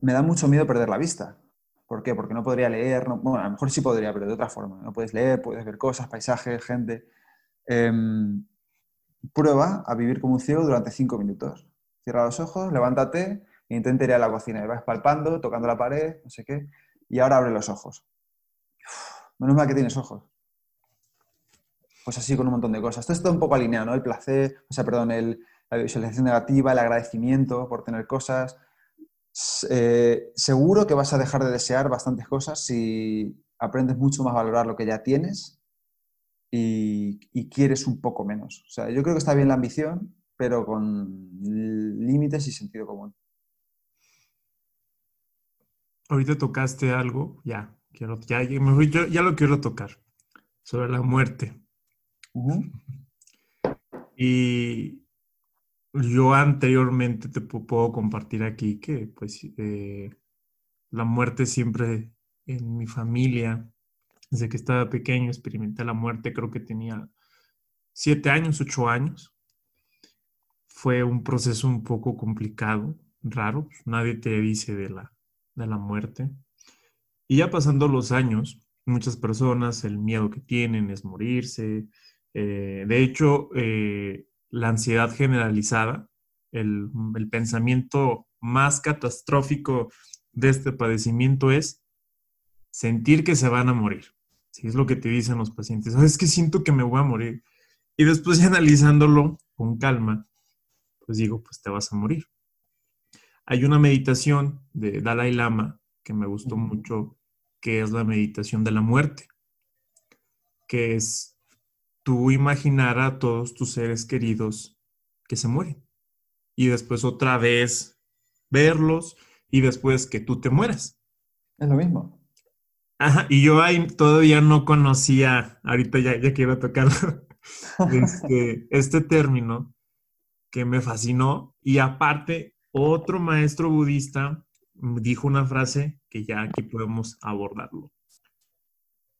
me da mucho miedo perder la vista. ¿Por qué? Porque no podría leer, bueno, a lo mejor sí podría, pero de otra forma. No puedes leer, puedes ver cosas, paisajes, gente. Em, prueba a vivir como un ciego durante cinco minutos. Cierra los ojos, levántate intenta ir a la cocina. Y vas palpando, tocando la pared, no sé qué. Y ahora abre los ojos. menos mal que tienes ojos. Pues así con un montón de cosas. Esto está un poco alineado, ¿no? El placer, o sea, perdón, la visualización negativa, el agradecimiento por tener cosas, eh, seguro que vas a dejar de desear bastantes cosas si aprendes mucho más a valorar lo que ya tienes y, quieres un poco menos. O sea, yo creo que está bien la ambición, pero con límites y sentido común. Ahorita tocaste algo, ya, quiero, ya, ya, lo quiero tocar, sobre la muerte. Y yo anteriormente te puedo compartir aquí que pues eh, la muerte siempre en mi familia, desde que estaba pequeño experimenté la muerte, creo que tenía siete años, ocho años. Fue un proceso un poco complicado, raro, nadie te dice de la, de la muerte. Y ya pasando los años, muchas personas el miedo que tienen es morirse. Eh, de hecho, eh, la ansiedad generalizada, el, pensamiento más catastrófico de este padecimiento es sentir que se van a morir. Si es lo que te dicen los pacientes. es que siento que me voy a morir. Y después analizándolo con calma, pues digo, pues te vas a morir. Hay una meditación de Dalai Lama que me gustó mucho, que es la meditación de la muerte, que es tú imaginar a todos tus seres queridos que se mueren. Y después otra vez verlos y después que tú te mueras. Es lo mismo. Ajá, y yo ahí todavía no conocía, ahorita ya, ya quiero tocar *laughs* este, este término que me fascinó. Y aparte, otro maestro budista dijo una frase que ya aquí podemos abordarlo.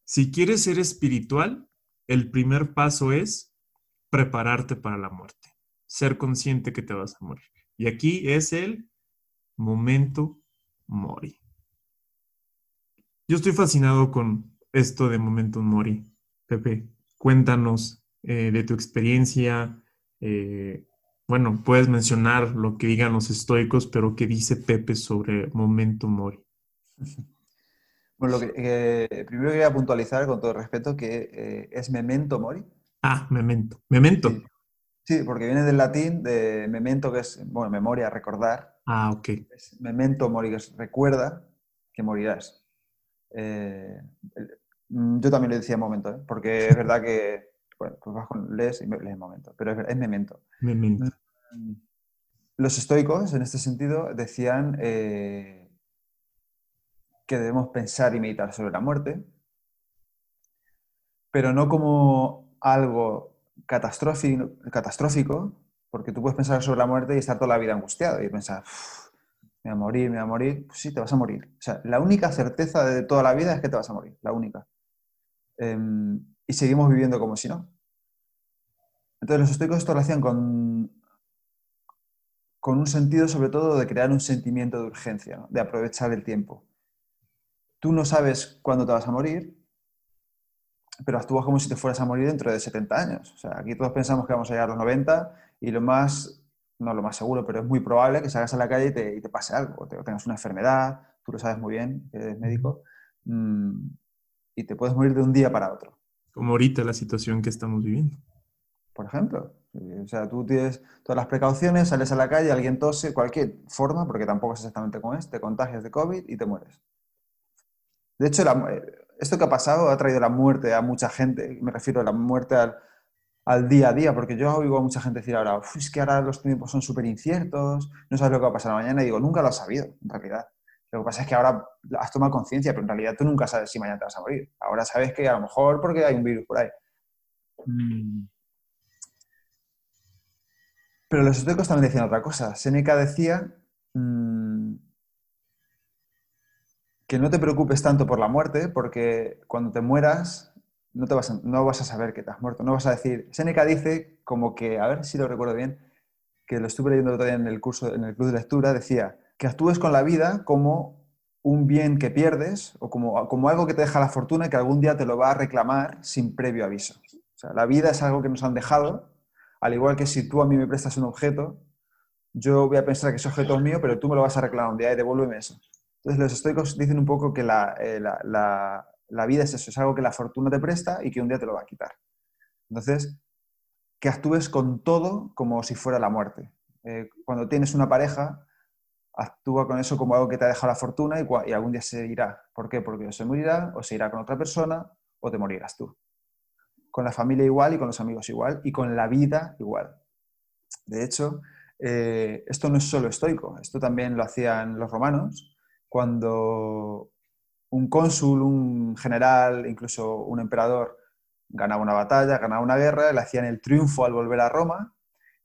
Si quieres ser espiritual, el primer paso es prepararte para la muerte, ser consciente que te vas a morir. Y aquí es el momento mori. Yo estoy fascinado con esto de momento mori. Pepe, cuéntanos eh, de tu experiencia. Eh, bueno, puedes mencionar lo que digan los estoicos, pero ¿qué dice Pepe sobre momento mori? *laughs* Bueno, lo que primero quería puntualizar con todo respeto que eh, es memento mori. Ah, memento. Memento. Sí. porque viene del latín de memento, que es, bueno, memoria, recordar. Ah, ok. memento mori, que es recuerda que morirás. Eh, mm, yo también le decía momento, ¿eh? porque es *laughs* verdad que, bueno, pues vas con lees y lees momento, pero es, es memento. Memento. Mm, los estoicos, en este sentido, decían que debemos pensar y meditar sobre la muerte, pero no como algo catastrófico, porque tú puedes pensar sobre la muerte y estar toda la vida angustiado y pensar, me voy a morir, me voy a morir. Pues sí, te vas a morir. O sea, la única certeza de toda la vida es que te vas a morir, la única. Em, y seguimos viviendo como si no. Entonces los estoicos esto lo hacían con, con un sentido sobre todo de crear un sentimiento de urgencia, de aprovechar el tiempo tú no sabes cuándo te vas a morir, pero actúas como si te fueras a morir dentro de 70 años. O sea, aquí todos pensamos que vamos a llegar a los 90 y lo más, no lo más seguro, pero es muy probable que salgas a la calle y te, pase algo, o, tengas una enfermedad, tú lo sabes muy bien, que eres médico, mm, y te puedes morir de un día para otro. Como ahorita la situación que estamos viviendo. por ejemplo. O sea, tú tienes todas las precauciones, sales a la calle, alguien tose, cualquier forma, porque tampoco es exactamente como es, te contagias de COVID y te mueres. De hecho, esto que ha pasado ha traído la muerte a mucha gente, me refiero a la muerte al, día a día, porque yo oigo a mucha gente decir ahora, es que ahora los tiempos son súper inciertos, no sabes lo que va a pasar mañana, y digo, nunca lo has sabido, en realidad. Lo que pasa es que ahora has tomado conciencia, pero en realidad tú nunca sabes si mañana te vas a morir. Ahora sabes que a lo mejor porque hay un virus por ahí. Mm. Pero los estoicos también decían otra cosa. Seneca decía mm, que no te preocupes tanto por la muerte, porque cuando te mueras no, te vas a, no vas a saber que te has muerto. No vas a decir. Seneca dice como que, a ver si lo recuerdo bien, que lo estuve leyendo otro día en el curso, en el club de lectura, decía que actúes con la vida como un bien que pierdes o como, como algo que te deja la fortuna y que algún día te lo va a reclamar sin previo aviso. O sea, la vida es algo que nos han dejado al igual que si tú a mí me prestas un objeto, yo voy a pensar que ese objeto es mío, pero tú me lo vas a reclamar un día y devuélveme eso. Entonces los estoicos dicen un poco que eh, la, vida es eso, es algo que la fortuna te presta y que un día te lo va a quitar. Entonces, que actúes con todo como si fuera la muerte. Eh, cuando tienes una pareja, actúa con eso como algo que te ha dejado la fortuna y, y, algún día se irá. ¿Por qué? Porque o se morirá, o se irá con otra persona, o te morirás tú con la familia igual y con los amigos igual y con la vida igual. De hecho, eh, esto no es solo estoico, esto también lo hacían los romanos cuando un cónsul, un general, incluso un emperador ganaba una batalla, ganaba una guerra, le hacían el triunfo al volver a Roma,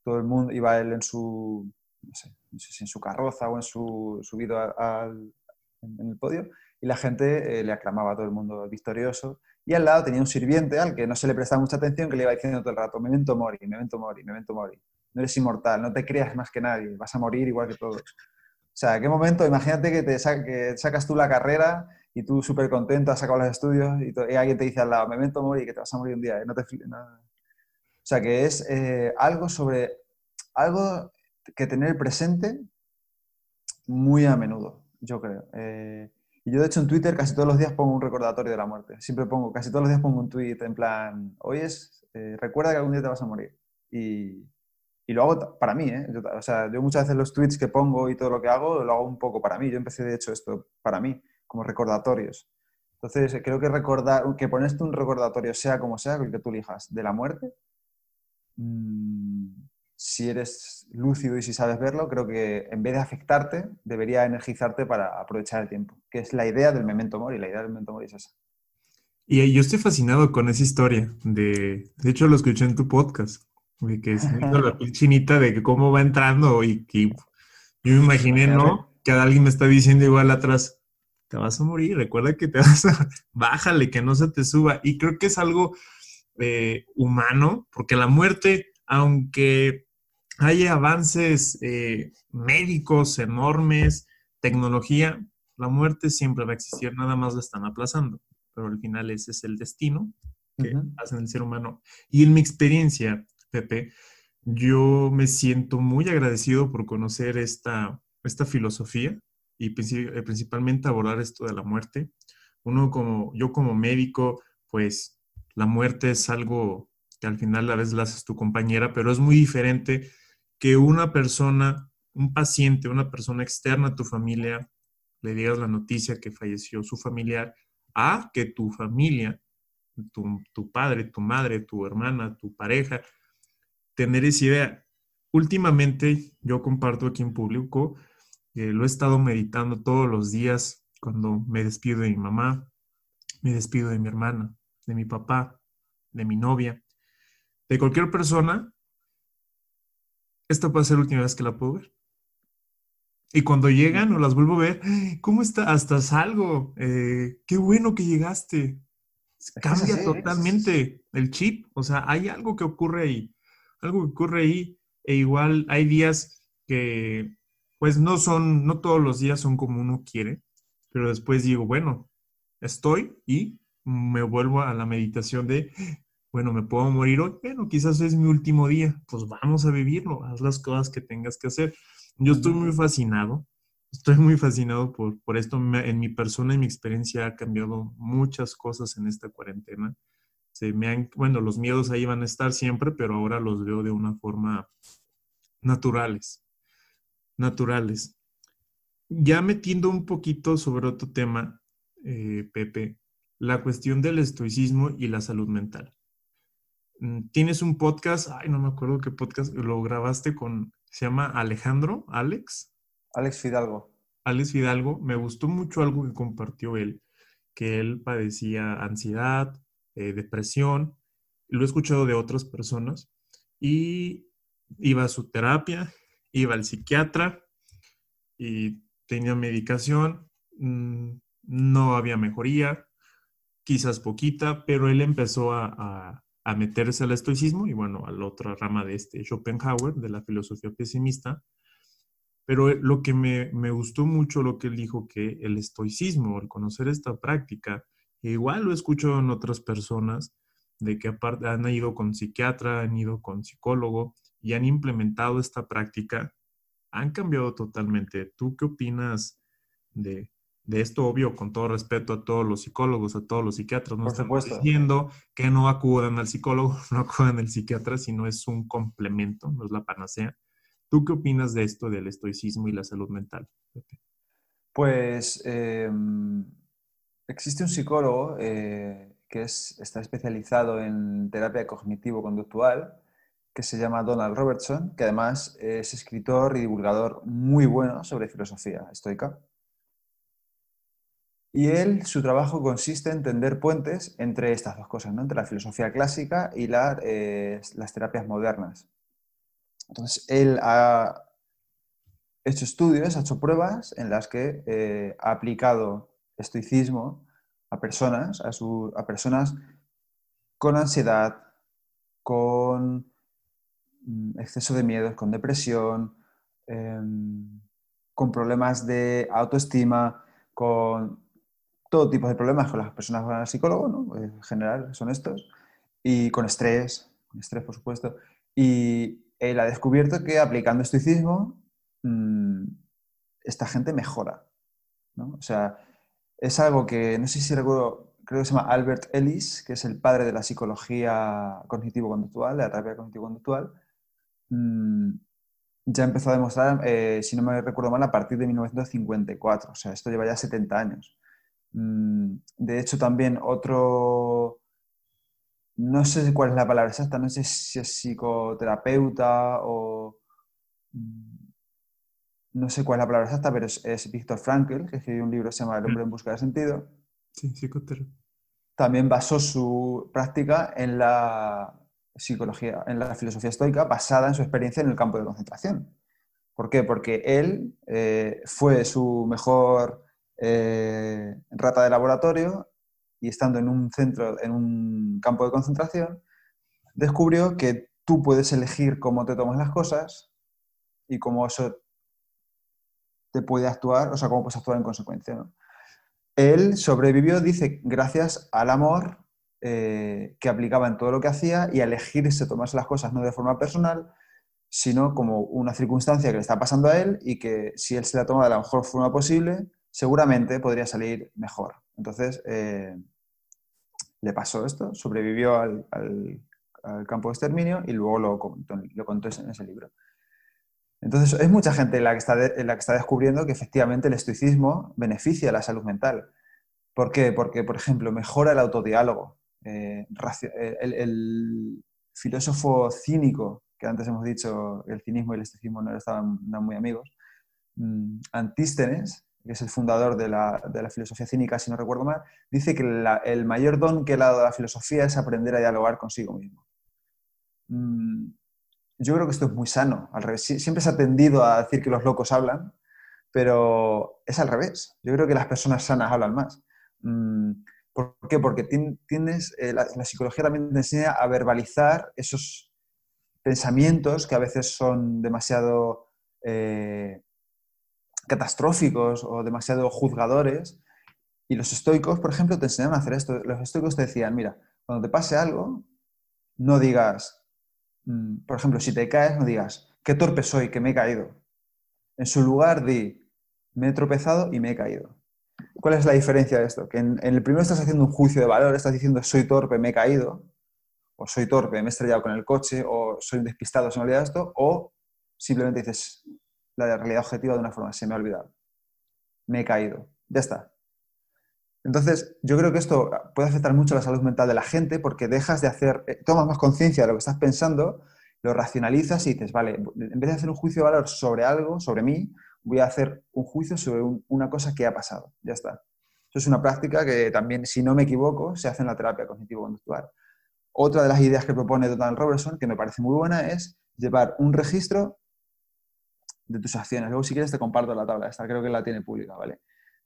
todo el mundo iba él en su, no sé, si en su carroza o en su subido al, en el podio, y la gente eh, le aclamaba a todo el mundo victorioso y al lado tenía un sirviente al que no se le prestaba mucha atención que le iba diciendo todo el rato, memento mori, memento mori, memento mori. No eres inmortal, no te creas más que nadie, vas a morir igual que todos. O sea, ¿qué momento? Imagínate que te sacas tú la carrera y tú súper contento, has sacado los estudios y, alguien te dice al lado, memento mori, que te vas a morir un día, ¿eh? no te. O sea, que es eh, algo sobre, algo que tener presente muy a menudo, yo creo. Eh, y yo, de hecho, en Twitter casi todos los días pongo un recordatorio de la muerte. Siempre pongo, casi todos los días pongo un tweet en plan, hoy es, eh, recuerda que algún día te vas a morir. Y, y lo hago para mí, ¿eh? Yo, o sea, yo muchas veces los tweets que pongo y todo lo que hago, lo hago un poco para mí. Yo empecé, de hecho, esto para mí, como recordatorios. Entonces, creo que recordar, que ponerte un recordatorio, sea como sea, el que tú elijas, de la muerte, mmm, si eres lúcido y si sabes verlo, creo que en vez de afectarte, debería energizarte para aprovechar el tiempo, que es la idea del memento mori, la idea del memento mori es esa. Y yo estoy fascinado con esa historia, de, de hecho lo escuché en tu podcast, de que es la chinita de que cómo va entrando y que yo me imaginé, ¿no? Que alguien me está diciendo igual atrás, te vas a morir, recuerda que te *laughs* vas a, bájale, que no se te suba. Y creo que es algo eh, humano, porque la muerte, aunque hay avances eh, médicos enormes, tecnología, la muerte siempre va a existir, nada más la están aplazando, pero al final ese es el destino que hacen el ser humano. Y en mi experiencia, Pepe, yo me siento muy agradecido por conocer esta, esta filosofía y eh, principalmente abordar esto de la muerte. Uno como, yo como médico, pues la muerte es algo que al final a veces la haces tu compañera, pero es muy diferente que una persona, un paciente, una persona externa a tu familia, le digas la noticia que falleció su familiar, a que tu familia, tu, padre, tu madre, tu hermana, tu pareja, tener esa idea. Últimamente yo comparto aquí en público, eh, lo he estado meditando todos los días cuando me despido de mi mamá, me despido de mi hermana, de mi papá, de mi novia, de cualquier persona esta puede ser la última vez que la puedo ver. Y cuando llegan o las vuelvo a ver, ¿cómo está? Hasta salgo. Eh, qué bueno que llegaste. Cambia totalmente el chip. O sea, hay algo que ocurre ahí. Algo que ocurre ahí. E igual hay días que, pues no son, no todos los días son como uno quiere. Pero después digo, bueno, estoy y me vuelvo a la meditación de bueno, me puedo morir hoy, bueno, quizás es mi último día, pues vamos a vivirlo, haz las cosas que tengas que hacer. Yo estoy muy fascinado, estoy muy fascinado por, por esto. En mi persona y mi experiencia ha cambiado muchas cosas en esta cuarentena. se me han, bueno, los miedos ahí van a estar siempre, pero ahora los veo de una forma naturales, naturales. Ya metiendo un poquito sobre otro tema, eh, Pepe, la cuestión del estoicismo y la salud mental. Mm, tienes un podcast, ay, no me acuerdo qué podcast, lo grabaste con, se llama Alejandro, Alex. Alex Fidalgo. Alex Fidalgo, me gustó mucho algo que compartió él, que él padecía ansiedad, eh, depresión, lo he escuchado de otras personas y iba a su terapia, iba al psiquiatra y tenía medicación, mm, no había mejoría, quizás poquita, pero él empezó a, meterse al estoicismo y bueno, a la otra rama de este Schopenhauer, de la filosofía pesimista. Pero lo que me, me gustó mucho lo que él dijo, que el estoicismo, el conocer esta práctica, igual lo escucho en otras personas, de que aparte han ido con psiquiatra, han ido con psicólogo y han implementado esta práctica, han cambiado totalmente. ¿Tú qué opinas de, de esto? Obvio, con todo respeto a todos los psicólogos, a todos los psiquiatras, no estamos diciendo que no acudan al psicólogo, *laughs* no acudan al psiquiatra, sino es un complemento, no es la panacea. ¿Tú qué opinas de esto del estoicismo y la salud mental? Pues em, existe un psicólogo eh, que está especializado en terapia cognitivo-conductual, que se llama Donald Robertson, que además es escritor y divulgador muy bueno sobre filosofía estoica. Y él, su trabajo consiste en tender puentes entre estas dos cosas, entre la filosofía clásica y eh, las terapias modernas. Entonces, él ha hecho estudios, ha hecho pruebas en las que eh, ha aplicado estoicismo a personas, a, personas con ansiedad, con mm, exceso de miedos, con depresión, em, con problemas de autoestima, con todo tipo de problemas con las personas van al psicólogo, ¿no? en general son estos, y con estrés, con estrés por supuesto, y él ha descubierto que aplicando estoicismo mm, esta gente mejora. ¿no? O sea, es algo que, no sé si recuerdo, creo que se llama Albert Ellis, que es el padre de la psicología cognitivo-conductual, la terapia cognitivo-conductual, mm, ya empezó a demostrar, eh, si no me recuerdo mal, a partir de 1954. O sea, esto lleva ya 70 años. Mm, de hecho, también otro, no sé cuál es la palabra exacta, no sé si es psicoterapeuta o mm, no sé cuál es la palabra exacta, pero es, es Víctor Frankl, que escribió un libro que se llama El hombre en busca de sentido. Sí, psicoterapia. También basó su práctica en la psicología, en la filosofía estoica, basada en su experiencia en el campo de concentración. ¿Por qué? Porque él eh, fue su mejor eh, rata de laboratorio y estando en un centro, en un campo de concentración, descubrió que tú puedes elegir cómo te tomas las cosas y cómo eso te puede actuar, o sea, cómo puedes actuar en consecuencia. Él sobrevivió, dice, gracias al amor eh, que aplicaba en todo lo que hacía y a elegirse tomarse las cosas no de forma personal, sino como una circunstancia que le está pasando a él y que si él se la toma de la mejor forma posible, seguramente podría salir mejor. Entonces, eh, le pasó esto, sobrevivió al, campo de exterminio y luego lo contó, lo contó en ese libro. Entonces, es mucha gente la que, está la que está descubriendo que efectivamente el estoicismo beneficia la salud mental. ¿Por qué? Porque, por ejemplo, mejora el autodiálogo. Eh, eh, el, filósofo cínico, que antes hemos dicho el cinismo y el estoicismo no estaban muy amigos, mm, Antístenes, que es el fundador de la, filosofía cínica, si no recuerdo mal, dice que el mayor don que le ha dado la filosofía es aprender a dialogar consigo mismo. Mm, yo creo que esto es muy sano. Siempre se ha tendido a decir que los locos hablan, pero es al revés. Yo creo que las personas sanas hablan más. Mm, ¿Por qué? Porque tienes, eh, la, psicología también te enseña a verbalizar esos pensamientos que a veces son demasiado eh, catastróficos o demasiado juzgadores. Y los estoicos, por ejemplo, te enseñan a hacer esto. Los estoicos te decían, mira, cuando te pase algo, no digas, Mm, por ejemplo, si te caes, no digas, qué torpe soy, que me he caído. En su lugar, di, me he tropezado y me he caído. ¿Cuál es la diferencia de esto? Que en, el primero estás haciendo un juicio de valor, estás diciendo soy torpe, me he caído, o soy torpe, me he estrellado con el coche, o soy despistado, se me ha olvidado esto, o simplemente dices la realidad objetiva de una forma, se me ha olvidado, me he caído, ya está. Entonces, yo creo que esto puede afectar mucho a la salud mental de la gente porque dejas de hacer, eh, tomas más conciencia de lo que estás pensando, lo racionalizas y dices, vale, en vez de hacer un juicio de valor sobre algo, sobre mí, voy a hacer un juicio sobre una cosa que ha pasado. Ya está. Eso es una práctica que también, si no me equivoco, se hace en la terapia cognitivo-conductual. Otra de las ideas que propone Donald Robertson, que me parece muy buena, es llevar un registro de tus acciones. Luego, si quieres, te comparto la tabla. Esta creo que la tiene pública, ¿vale?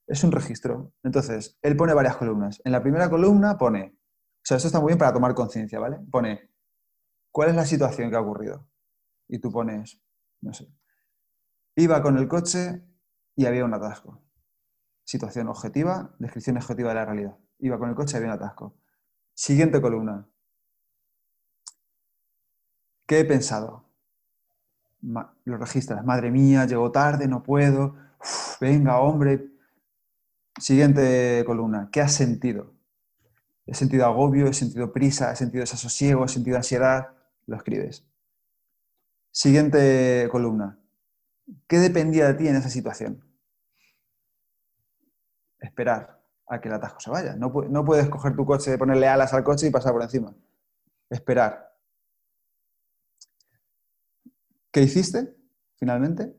Es un registro. Entonces, él pone varias columnas. En la primera columna pone, o sea, esto está muy bien para tomar conciencia, ¿vale? Pone, ¿cuál es la situación que ha ocurrido? Y tú pones, no sé, Iba con el coche y había un atasco. Situación objetiva, descripción objetiva de la realidad. Iba con el coche y había un atasco. Siguiente columna. ¿Qué he pensado? Lo registras. Madre mía, llego tarde, no puedo. venga, hombre. Siguiente columna. ¿Qué has sentido? He sentido agobio, he sentido prisa, he sentido desasosiego, he sentido ansiedad. Lo escribes. Siguiente columna. ¿Qué dependía de ti en esa situación? Esperar a que el atasco se vaya. No, puedes coger tu coche, ponerle alas al coche y pasar por encima. Esperar. ¿Qué hiciste finalmente?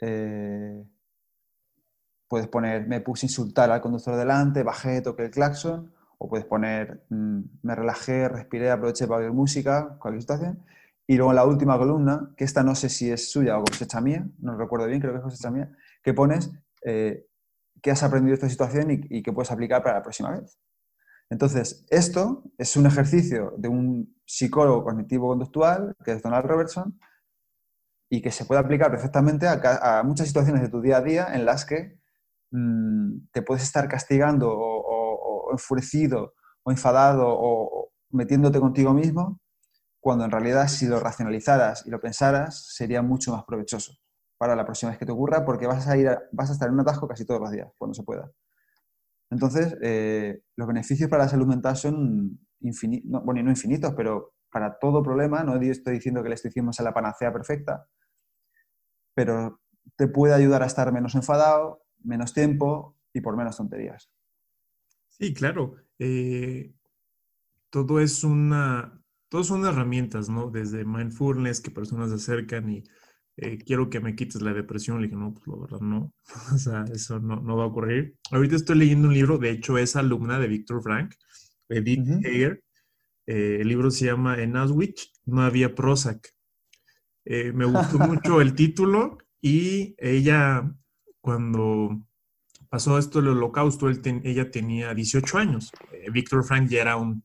Eh, puedes poner, me puse a insultar al conductor delante, bajé, toqué el claxon, o puedes poner, mm, me relajé, respiré, aproveché para oír música, cualquier situación. Y luego en la última columna, que esta no sé si es suya o cosecha mía, no recuerdo bien, creo que es cosecha mía, que pones eh, qué has aprendido de esta situación y, y qué puedes aplicar para la próxima vez. Entonces, esto es un ejercicio de un psicólogo cognitivo-conductual, que es Donald Robertson, y que se puede aplicar perfectamente a, muchas situaciones de tu día a día en las que mm, te puedes estar castigando o, enfurecido o enfadado o metiéndote contigo mismo cuando en realidad si lo racionalizaras y lo pensaras sería mucho más provechoso para la próxima vez que te ocurra porque vas a, ir vas a estar en un atasco casi todos los días, cuando se pueda. Entonces, eh, los beneficios para la salud mental son infinitos, bueno, no infinitos, pero para todo problema, no estoy diciendo que la estoicismo sea la panacea perfecta, pero te puede ayudar a estar menos enfadado, menos tiempo y por menos tonterías. Sí, claro. Eh, todo es una, todos son herramientas, ¿no? Desde mindfulness que personas se acercan y eh, quiero que me quites la depresión. Le dije, no, pues la verdad no. *laughs* o sea, eso no, no, va a ocurrir. Ahorita estoy leyendo un libro, de hecho es alumna de Víctor Frank, Edith Heger. Eh, el libro se llama En Auschwitz no había Prozac. Eh, me gustó mucho el *laughs* título y ella, cuando pasó esto del holocausto, ella tenía 18 años. Víctor Frank ya era un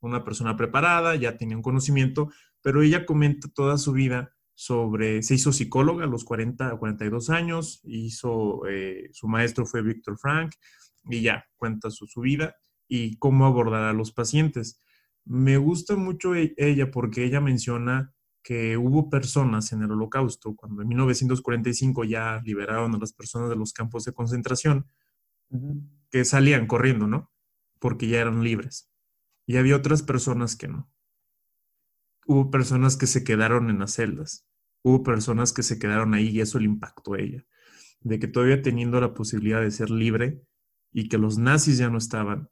una persona preparada, ya tenía un conocimiento, pero ella comenta toda su vida sobre, se hizo psicóloga a los 40 o 42 años, hizo, eh, su maestro fue Víctor Frank, y ya cuenta su, su, vida y cómo abordar a los pacientes. Me gusta mucho e, ella porque ella menciona que hubo personas en el holocausto, cuando en 1945 ya liberaron a las personas de los campos de concentración, que salían corriendo, ¿no? Porque ya eran libres y había otras personas que no. Hubo personas que se quedaron en las celdas, hubo personas que se quedaron ahí y eso le impactó a ella, de que todavía teniendo la posibilidad de ser libre y que los nazis ya no estaban,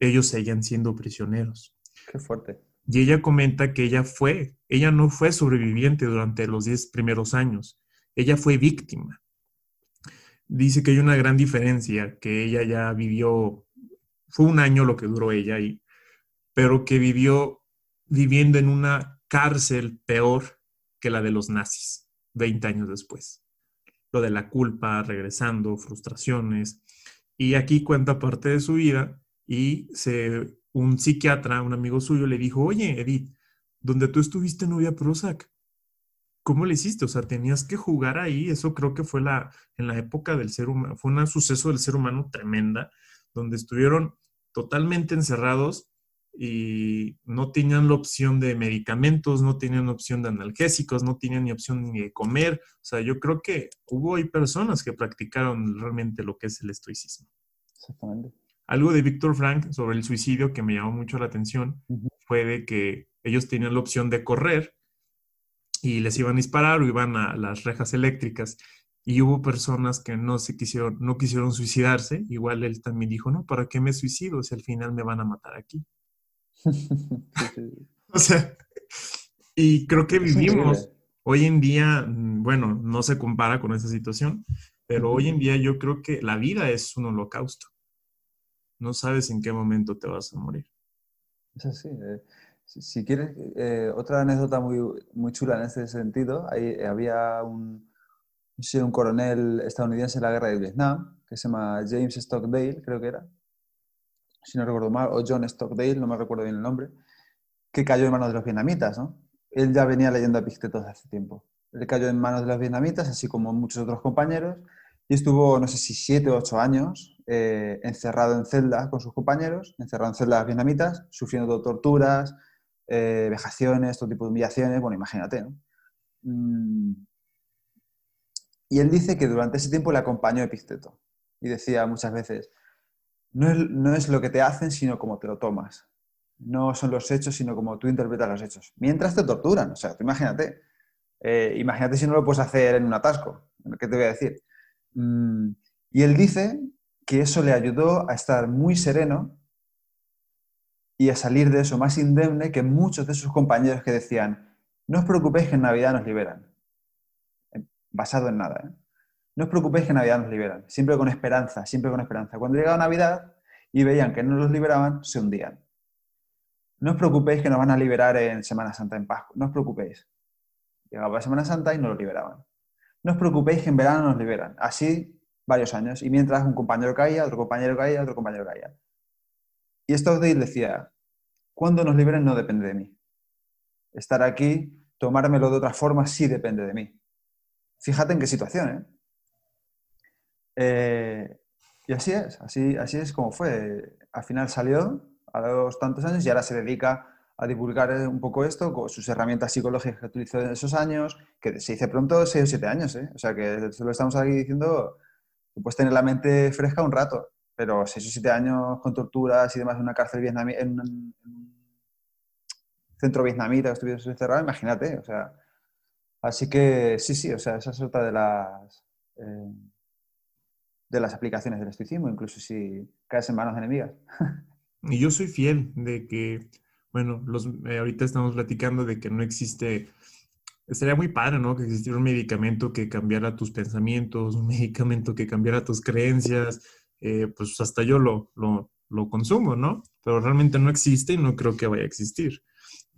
ellos seguían siendo prisioneros. Qué fuerte. Y ella comenta que ella fue, ella no fue sobreviviente durante los diez primeros años, ella fue víctima. Dice que hay una gran diferencia, que ella ya vivió, fue un año lo que duró ella y pero que vivió viviendo en una cárcel peor que la de los nazis 20 años después. Lo de la culpa, regresando, frustraciones. Y aquí cuenta parte de su vida y se, un psiquiatra, un amigo suyo, le dijo, oye, Edith, donde tú estuviste no había Prozac. ¿Cómo le hiciste? O sea, tenías que jugar ahí. Eso creo que fue la, en la época del ser humano, fue un suceso del ser humano tremenda, donde estuvieron totalmente encerrados y no tenían la opción de medicamentos, no tenían opción de analgésicos, no tenían ni opción ni de comer. O sea, yo creo que hubo hay personas que practicaron realmente lo que es el estoicismo. Exactamente. Algo de Víctor Frank sobre el suicidio que me llamó mucho la atención fue de que ellos tenían la opción de correr y les iban a disparar o iban a las rejas eléctricas. Y hubo personas que no se quisieron, no quisieron suicidarse. Igual él también dijo, no, ¿para qué me suicido si al final me van a matar aquí? *laughs* *laughs* o sea, y creo que vivimos hoy en día, mm, bueno, no se compara con esa situación, pero hoy en día yo creo que la vida es un holocausto. No sabes en qué momento te vas a morir. Es así. Eh, si, quieres, eh, otra anécdota muy, muy chula en este sentido, ahí había un, un coronel estadounidense en la guerra de Vietnam, que se llama James Stockdale, creo que era, si no recuerdo mal, o John Stockdale, no me recuerdo bien el nombre, que cayó en manos de los vietnamitas, ¿no? Él ya venía leyendo a hace tiempo. Él cayó en manos de los vietnamitas, así como muchos otros compañeros, y estuvo, no sé si siete o ocho años, eh, encerrado en celdas con sus compañeros, encerrado en celdas vietnamitas, sufriendo torturas, eh, vejaciones, todo tipo de humillaciones, bueno, imagínate, ¿no? Mm. Y él dice que durante ese tiempo le acompañó Epicteto y decía muchas veces, no es, no es lo que te hacen, sino cómo te lo tomas. No son los hechos, sino cómo tú interpretas los hechos. Mientras te torturan, o sea, imagínate. Eh, imagínate si no lo puedes hacer en un atasco. ¿Qué te voy a decir? Mm, y él dice que eso le ayudó a estar muy sereno y a salir de eso más indemne que muchos de sus compañeros que decían, no os preocupéis que en Navidad nos liberan. Basado en nada. ¿eh? No os preocupéis que en Navidad nos liberan. Siempre con esperanza, siempre con esperanza. Cuando llegaba Navidad y veían que no los liberaban, se hundían. No os preocupéis que nos van a liberar en Semana Santa, en Pascua. No os preocupéis. Llegaba Semana Santa y no los liberaban. No os preocupéis que en verano nos liberan. Así varios años. Y mientras un compañero caía, otro compañero caía, otro compañero caía. Y Stockdale decía, cuando nos liberen no depende de mí. Estar aquí, tomármelo de otra forma, sí depende de mí. Fíjate en qué situación, ¿eh? eh y así es, así, así es como fue. Al final salió a los tantos años y ahora se dedica a divulgar un poco esto con sus herramientas psicológicas que utilizó en esos años, que se dice pronto 6 o 7 años, ¿eh? O sea que lo estamos aquí diciendo, puedes tener la mente fresca un rato, pero 6 o 7 años con torturas y demás en una cárcel vietnamita, en un, centro vietnamita que estuviese encerrado, imagínate, o sea. Así que sí, sí, o sea, esa es otra de las, eh, de las aplicaciones del estoicismo, incluso si caes en manos enemigas. Y yo soy fiel de que bueno, los, eh, ahorita estamos platicando de que no existe, estaría muy padre, ¿no? Que existiera un medicamento que cambiara tus pensamientos, un medicamento que cambiara tus creencias, eh, pues hasta yo lo, lo, lo, consumo, ¿no? Pero realmente no existe y no creo que vaya a existir.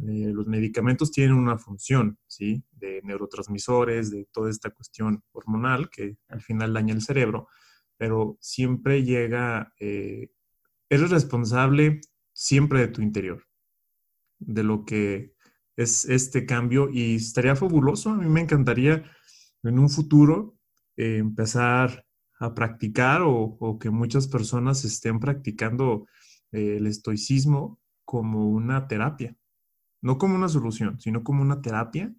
Eh, los medicamentos tienen una función, ¿sí? De neurotransmisores, de toda esta cuestión hormonal que al final daña el cerebro, pero siempre llega, eres responsable siempre de tu interior de lo que es este cambio y estaría fabuloso. A mí me encantaría en un futuro eh, empezar a practicar o, que muchas personas estén practicando eh, el estoicismo como una terapia, no como una solución, sino como una terapia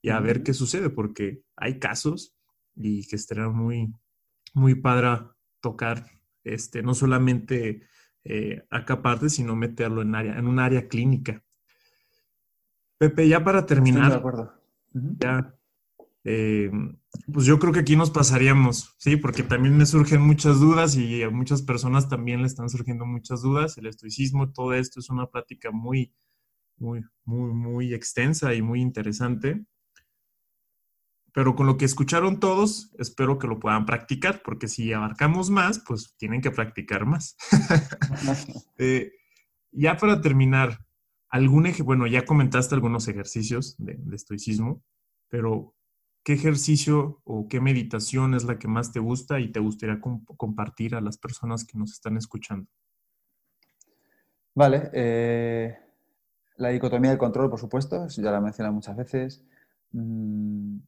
y a ver qué sucede, porque hay casos y que estaría muy, muy padre tocar, este, no solamente eh, acá parte, sino meterlo en, área, en un área clínica Pepe, ya para terminar. de acuerdo. Ya. Eh, pues yo creo que aquí nos pasaríamos, ¿sí? Porque también me surgen muchas dudas y a muchas personas también le están surgiendo muchas dudas. El estoicismo, todo esto es una plática muy, muy, muy, muy extensa y muy interesante. Pero con lo que escucharon todos, espero que lo puedan practicar, porque si abarcamos más, pues tienen que practicar más. *laughs* Eh, ya para terminar, algún bueno, ya comentaste algunos ejercicios de, estoicismo, pero ¿qué ejercicio o qué meditación es la que más te gusta y te gustaría compartir a las personas que nos están escuchando? Vale, eh, la dicotomía del control, por supuesto, ya la mencionado muchas veces. Mm,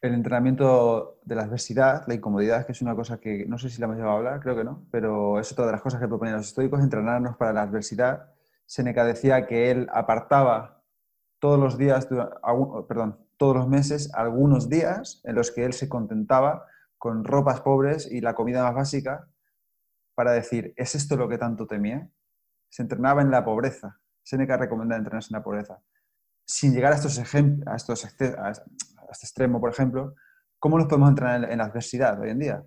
el entrenamiento de la adversidad, la incomodidad, que es una cosa que no sé si la hemos llevado a hablar, creo que no, pero es otra de las cosas que proponen los estoicos, entrenarnos para la adversidad. Seneca decía que él apartaba todos los días, perdón, todos los meses, algunos días en los que él se contentaba con ropas pobres y la comida más básica para decir, ¿es esto lo que tanto temía? Se entrenaba en la pobreza. Seneca recomienda entrenarse en la pobreza. Sin llegar a estos ejemplos, a, estos este extremo, por ejemplo, ¿cómo nos podemos entrenar en la adversidad hoy en día?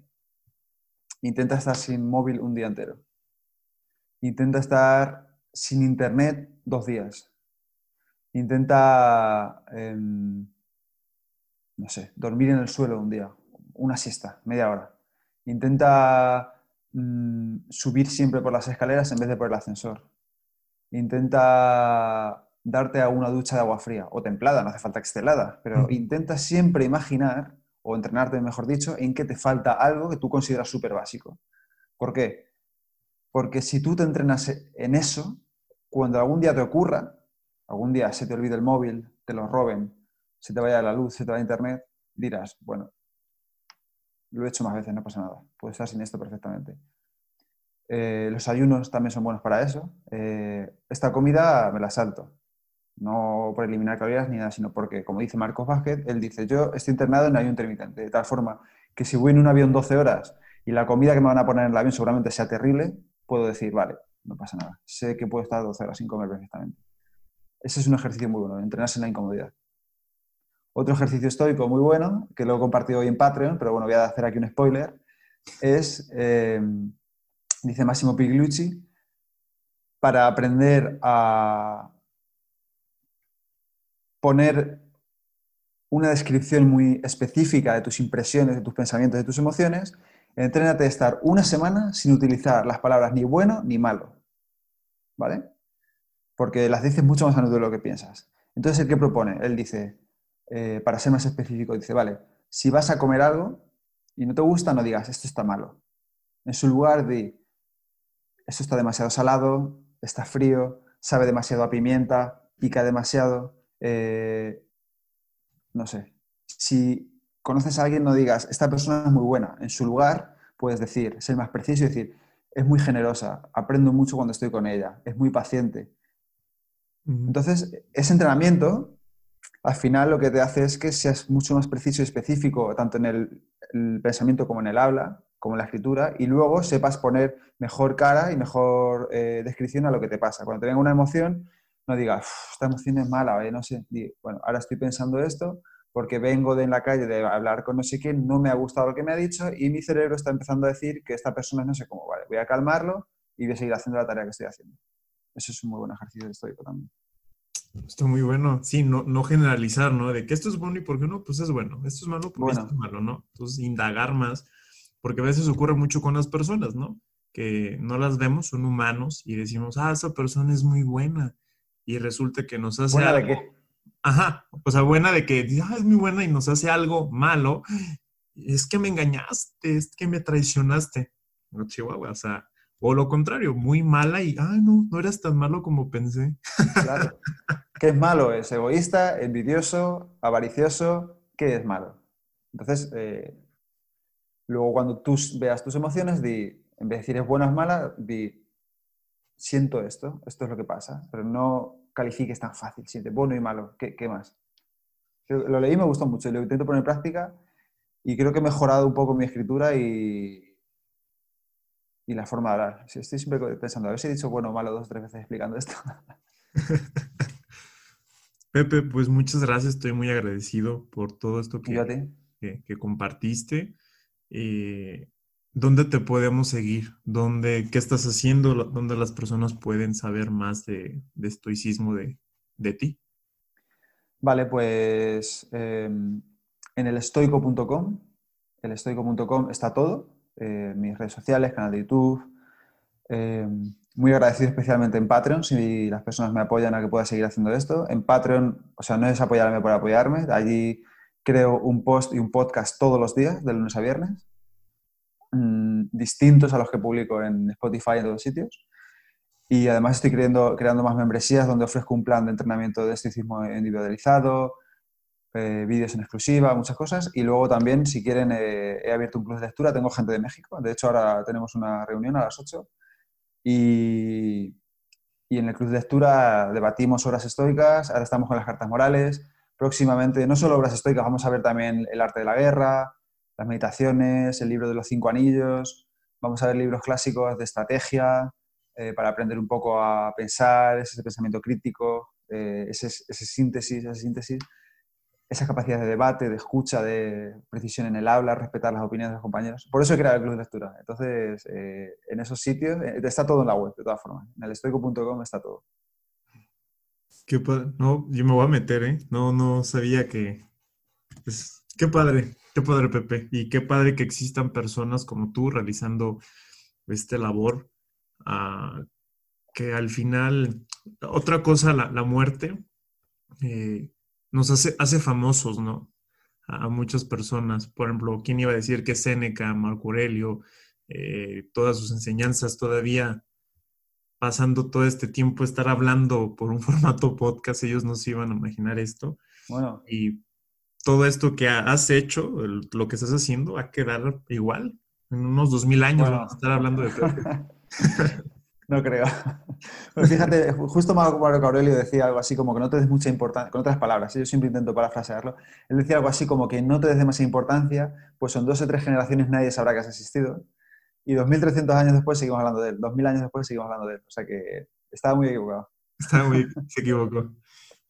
Intenta estar sin móvil un día entero. Intenta estar sin internet dos días. Intenta, em, no sé, dormir en el suelo un día, una siesta, media hora. Intenta mm, subir siempre por las escaleras en vez de por el ascensor. Intenta darte a una ducha de agua fría o templada, no hace falta que esté helada, pero mm. intenta siempre imaginar o entrenarte, mejor dicho, en que te falta algo que tú consideras súper básico. ¿Por qué? Porque si tú te entrenas en eso, cuando algún día te ocurra, algún día se te olvide el móvil, te lo roben, se te vaya la luz, se te vaya internet, dirás, bueno, lo he hecho más veces, no pasa nada, puedo estar sin esto perfectamente. Eh, los ayunos también son buenos para eso. Eh, esta comida me la salto, no por eliminar calorías ni nada, sino porque, como dice Marcos Vázquez, él dice, yo estoy internado en ayuno intermitente, de tal forma que si voy en un avión 12 horas y la comida que me van a poner en el avión seguramente sea terrible, puedo decir, vale, no pasa nada, sé que puedo estar 12 horas sin comer perfectamente. Ese es un ejercicio muy bueno, entrenarse en la incomodidad. Otro ejercicio estoico muy bueno, que lo he compartido hoy en Patreon, pero bueno, voy a hacer aquí un spoiler, es, eh, dice Massimo Pigliucci, para aprender a poner una descripción muy específica de tus impresiones, de tus pensamientos, de tus emociones, entrénate a estar una semana sin utilizar las palabras ni bueno ni malo. ¿Vale? Porque las dices mucho más a menudo de lo que piensas. Entonces, ¿el qué propone? Él dice, eh, para ser más específico, dice, vale, si vas a comer algo y no te gusta, no digas, esto está malo. En su lugar, di, esto está demasiado salado, está frío, sabe demasiado a pimienta, pica demasiado, eh, no sé, si conoces a alguien, no digas, esta persona es muy buena. En su lugar, puedes decir, ser más preciso y decir, es muy generosa, aprendo mucho cuando estoy con ella, es muy paciente. Entonces, ese entrenamiento, al final lo que te hace es que seas mucho más preciso y específico, tanto en el, pensamiento como en el habla, como en la escritura, y luego sepas poner mejor cara y mejor eh, descripción a lo que te pasa. Cuando te venga una emoción, no digas, esta emoción es mala, no sé, bueno, ahora estoy pensando esto porque vengo de en la calle de hablar con no sé quién, no me ha gustado lo que me ha dicho y mi cerebro está empezando a decir que esta persona es no sé cómo, vale, voy a calmarlo y voy a seguir haciendo la tarea que estoy haciendo. Eso es un muy buen ejercicio estoico también. Está muy bueno. Sí, no, no generalizar, ¿no? De que esto es bueno y por qué no, pues es bueno. Esto es malo porque esto es malo, ¿no? Entonces, indagar más, porque a veces ocurre mucho con las personas, ¿no? Que no las vemos, son humanos y decimos, ah, esa persona es muy buena y resulta que nos hace ¿Buena algo. de qué? Ajá, o sea, buena de que ah, es muy buena y nos hace algo malo. Es que me engañaste, es que me traicionaste. No, Chihuahua, o sea, o lo contrario, muy mala y, ah, no, no eras tan malo como pensé. Claro. ¿Qué es malo? Es egoísta, envidioso, avaricioso. ¿Qué es malo? Entonces, eh, luego cuando tú veas tus emociones, di, en vez de decir es buena o es mala, di, siento esto, esto es lo que pasa, pero no califiques tan fácil, siente bueno y malo, ¿qué, más? Lo leí y me gustó mucho y lo intento poner en práctica y creo que he mejorado un poco mi escritura y, y la forma de hablar. Estoy siempre pensando, a ver si he dicho bueno o malo dos o tres veces explicando esto. *laughs* Pepe, pues muchas gracias, estoy muy agradecido por todo esto que, que, compartiste. Eh, ¿Dónde te podemos seguir? ¿Dónde, ¿Qué estás haciendo? ¿Dónde las personas pueden saber más de, estoicismo de, ti? Vale, pues em, en el estoico.com, el estoico.com está todo, eh, mis redes sociales, canal de YouTube. Em, muy agradecido especialmente en Patreon, si las personas me apoyan a que pueda seguir haciendo esto. En Patreon, o sea, no es apoyarme por apoyarme, allí creo un post y un podcast todos los días, de lunes a viernes. Distintos a los que publico en Spotify y en todos sitios. Y además estoy creando, creando más membresías donde ofrezco un plan de entrenamiento de estoicismo individualizado, eh, vídeos en exclusiva, muchas cosas. Y luego también, si quieren, eh, he abierto un club de lectura. Tengo gente de México. De hecho, ahora tenemos una reunión a las 8. Y, y en el club de lectura debatimos obras estoicas. Ahora estamos con las cartas morales. Próximamente, no solo obras estoicas, vamos a ver también el arte de la guerra, las meditaciones, el libro de los cinco anillos, vamos a ver libros clásicos de estrategia eh, para aprender un poco a pensar, ese pensamiento crítico, eh, ese, ese, síntesis, esa síntesis, esas capacidades de debate, de escucha, de precisión en el habla, respetar las opiniones de los compañeros. Por eso he creado el club de lectura. Entonces, eh, en esos sitios está todo en la web, de todas formas. En el estoico.com está todo. Qué. No, yo me voy a meter, ¿eh? No, no sabía que... Pues, qué padre, qué padre, Pepe. Y qué padre que existan personas como tú realizando este labor. Ah, que al final, otra cosa, la, la muerte, eh, nos hace, hace famosos, ¿no? A, muchas personas. Por ejemplo, ¿quién iba a decir que Séneca, Marco Aurelio, eh, todas sus enseñanzas todavía pasando todo este tiempo estar hablando por un *laughs* formato podcast, ellos no se iban a imaginar esto. Bueno. Y todo esto que has hecho, lo que estás haciendo, va a quedar igual. En unos dos mil años vamos a estar hablando de *laughs* no creo. fíjate, justo Marco Aurelio decía algo así como que no te des mucha importancia, con otras palabras, yo siempre intento parafrasearlo, él decía algo así como que no te des demasiada importancia, pues en dos o tres generaciones nadie sabrá que has existido y 2.300 años después seguimos hablando de él, 2.000 años después seguimos hablando de él. O sea que estaba muy equivocado. Estaba muy, se equivocó.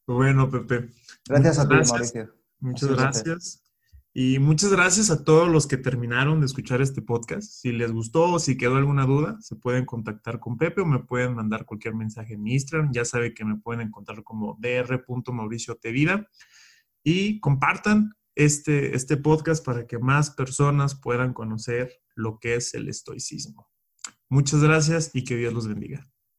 Bueno, Pepe. Gracias a ti, Mauricio. Muchas gracias. Y muchas gracias a todos los que terminaron de escuchar este podcast. Si les gustó o si quedó alguna duda, se pueden contactar con Pepe o me pueden mandar cualquier mensaje en Instagram. Ya sabe que me pueden encontrar como dr.mauriciotevida. Y compartan este, este podcast para que más personas puedan conocer lo que es el estoicismo. Muchas gracias y que Dios los bendiga.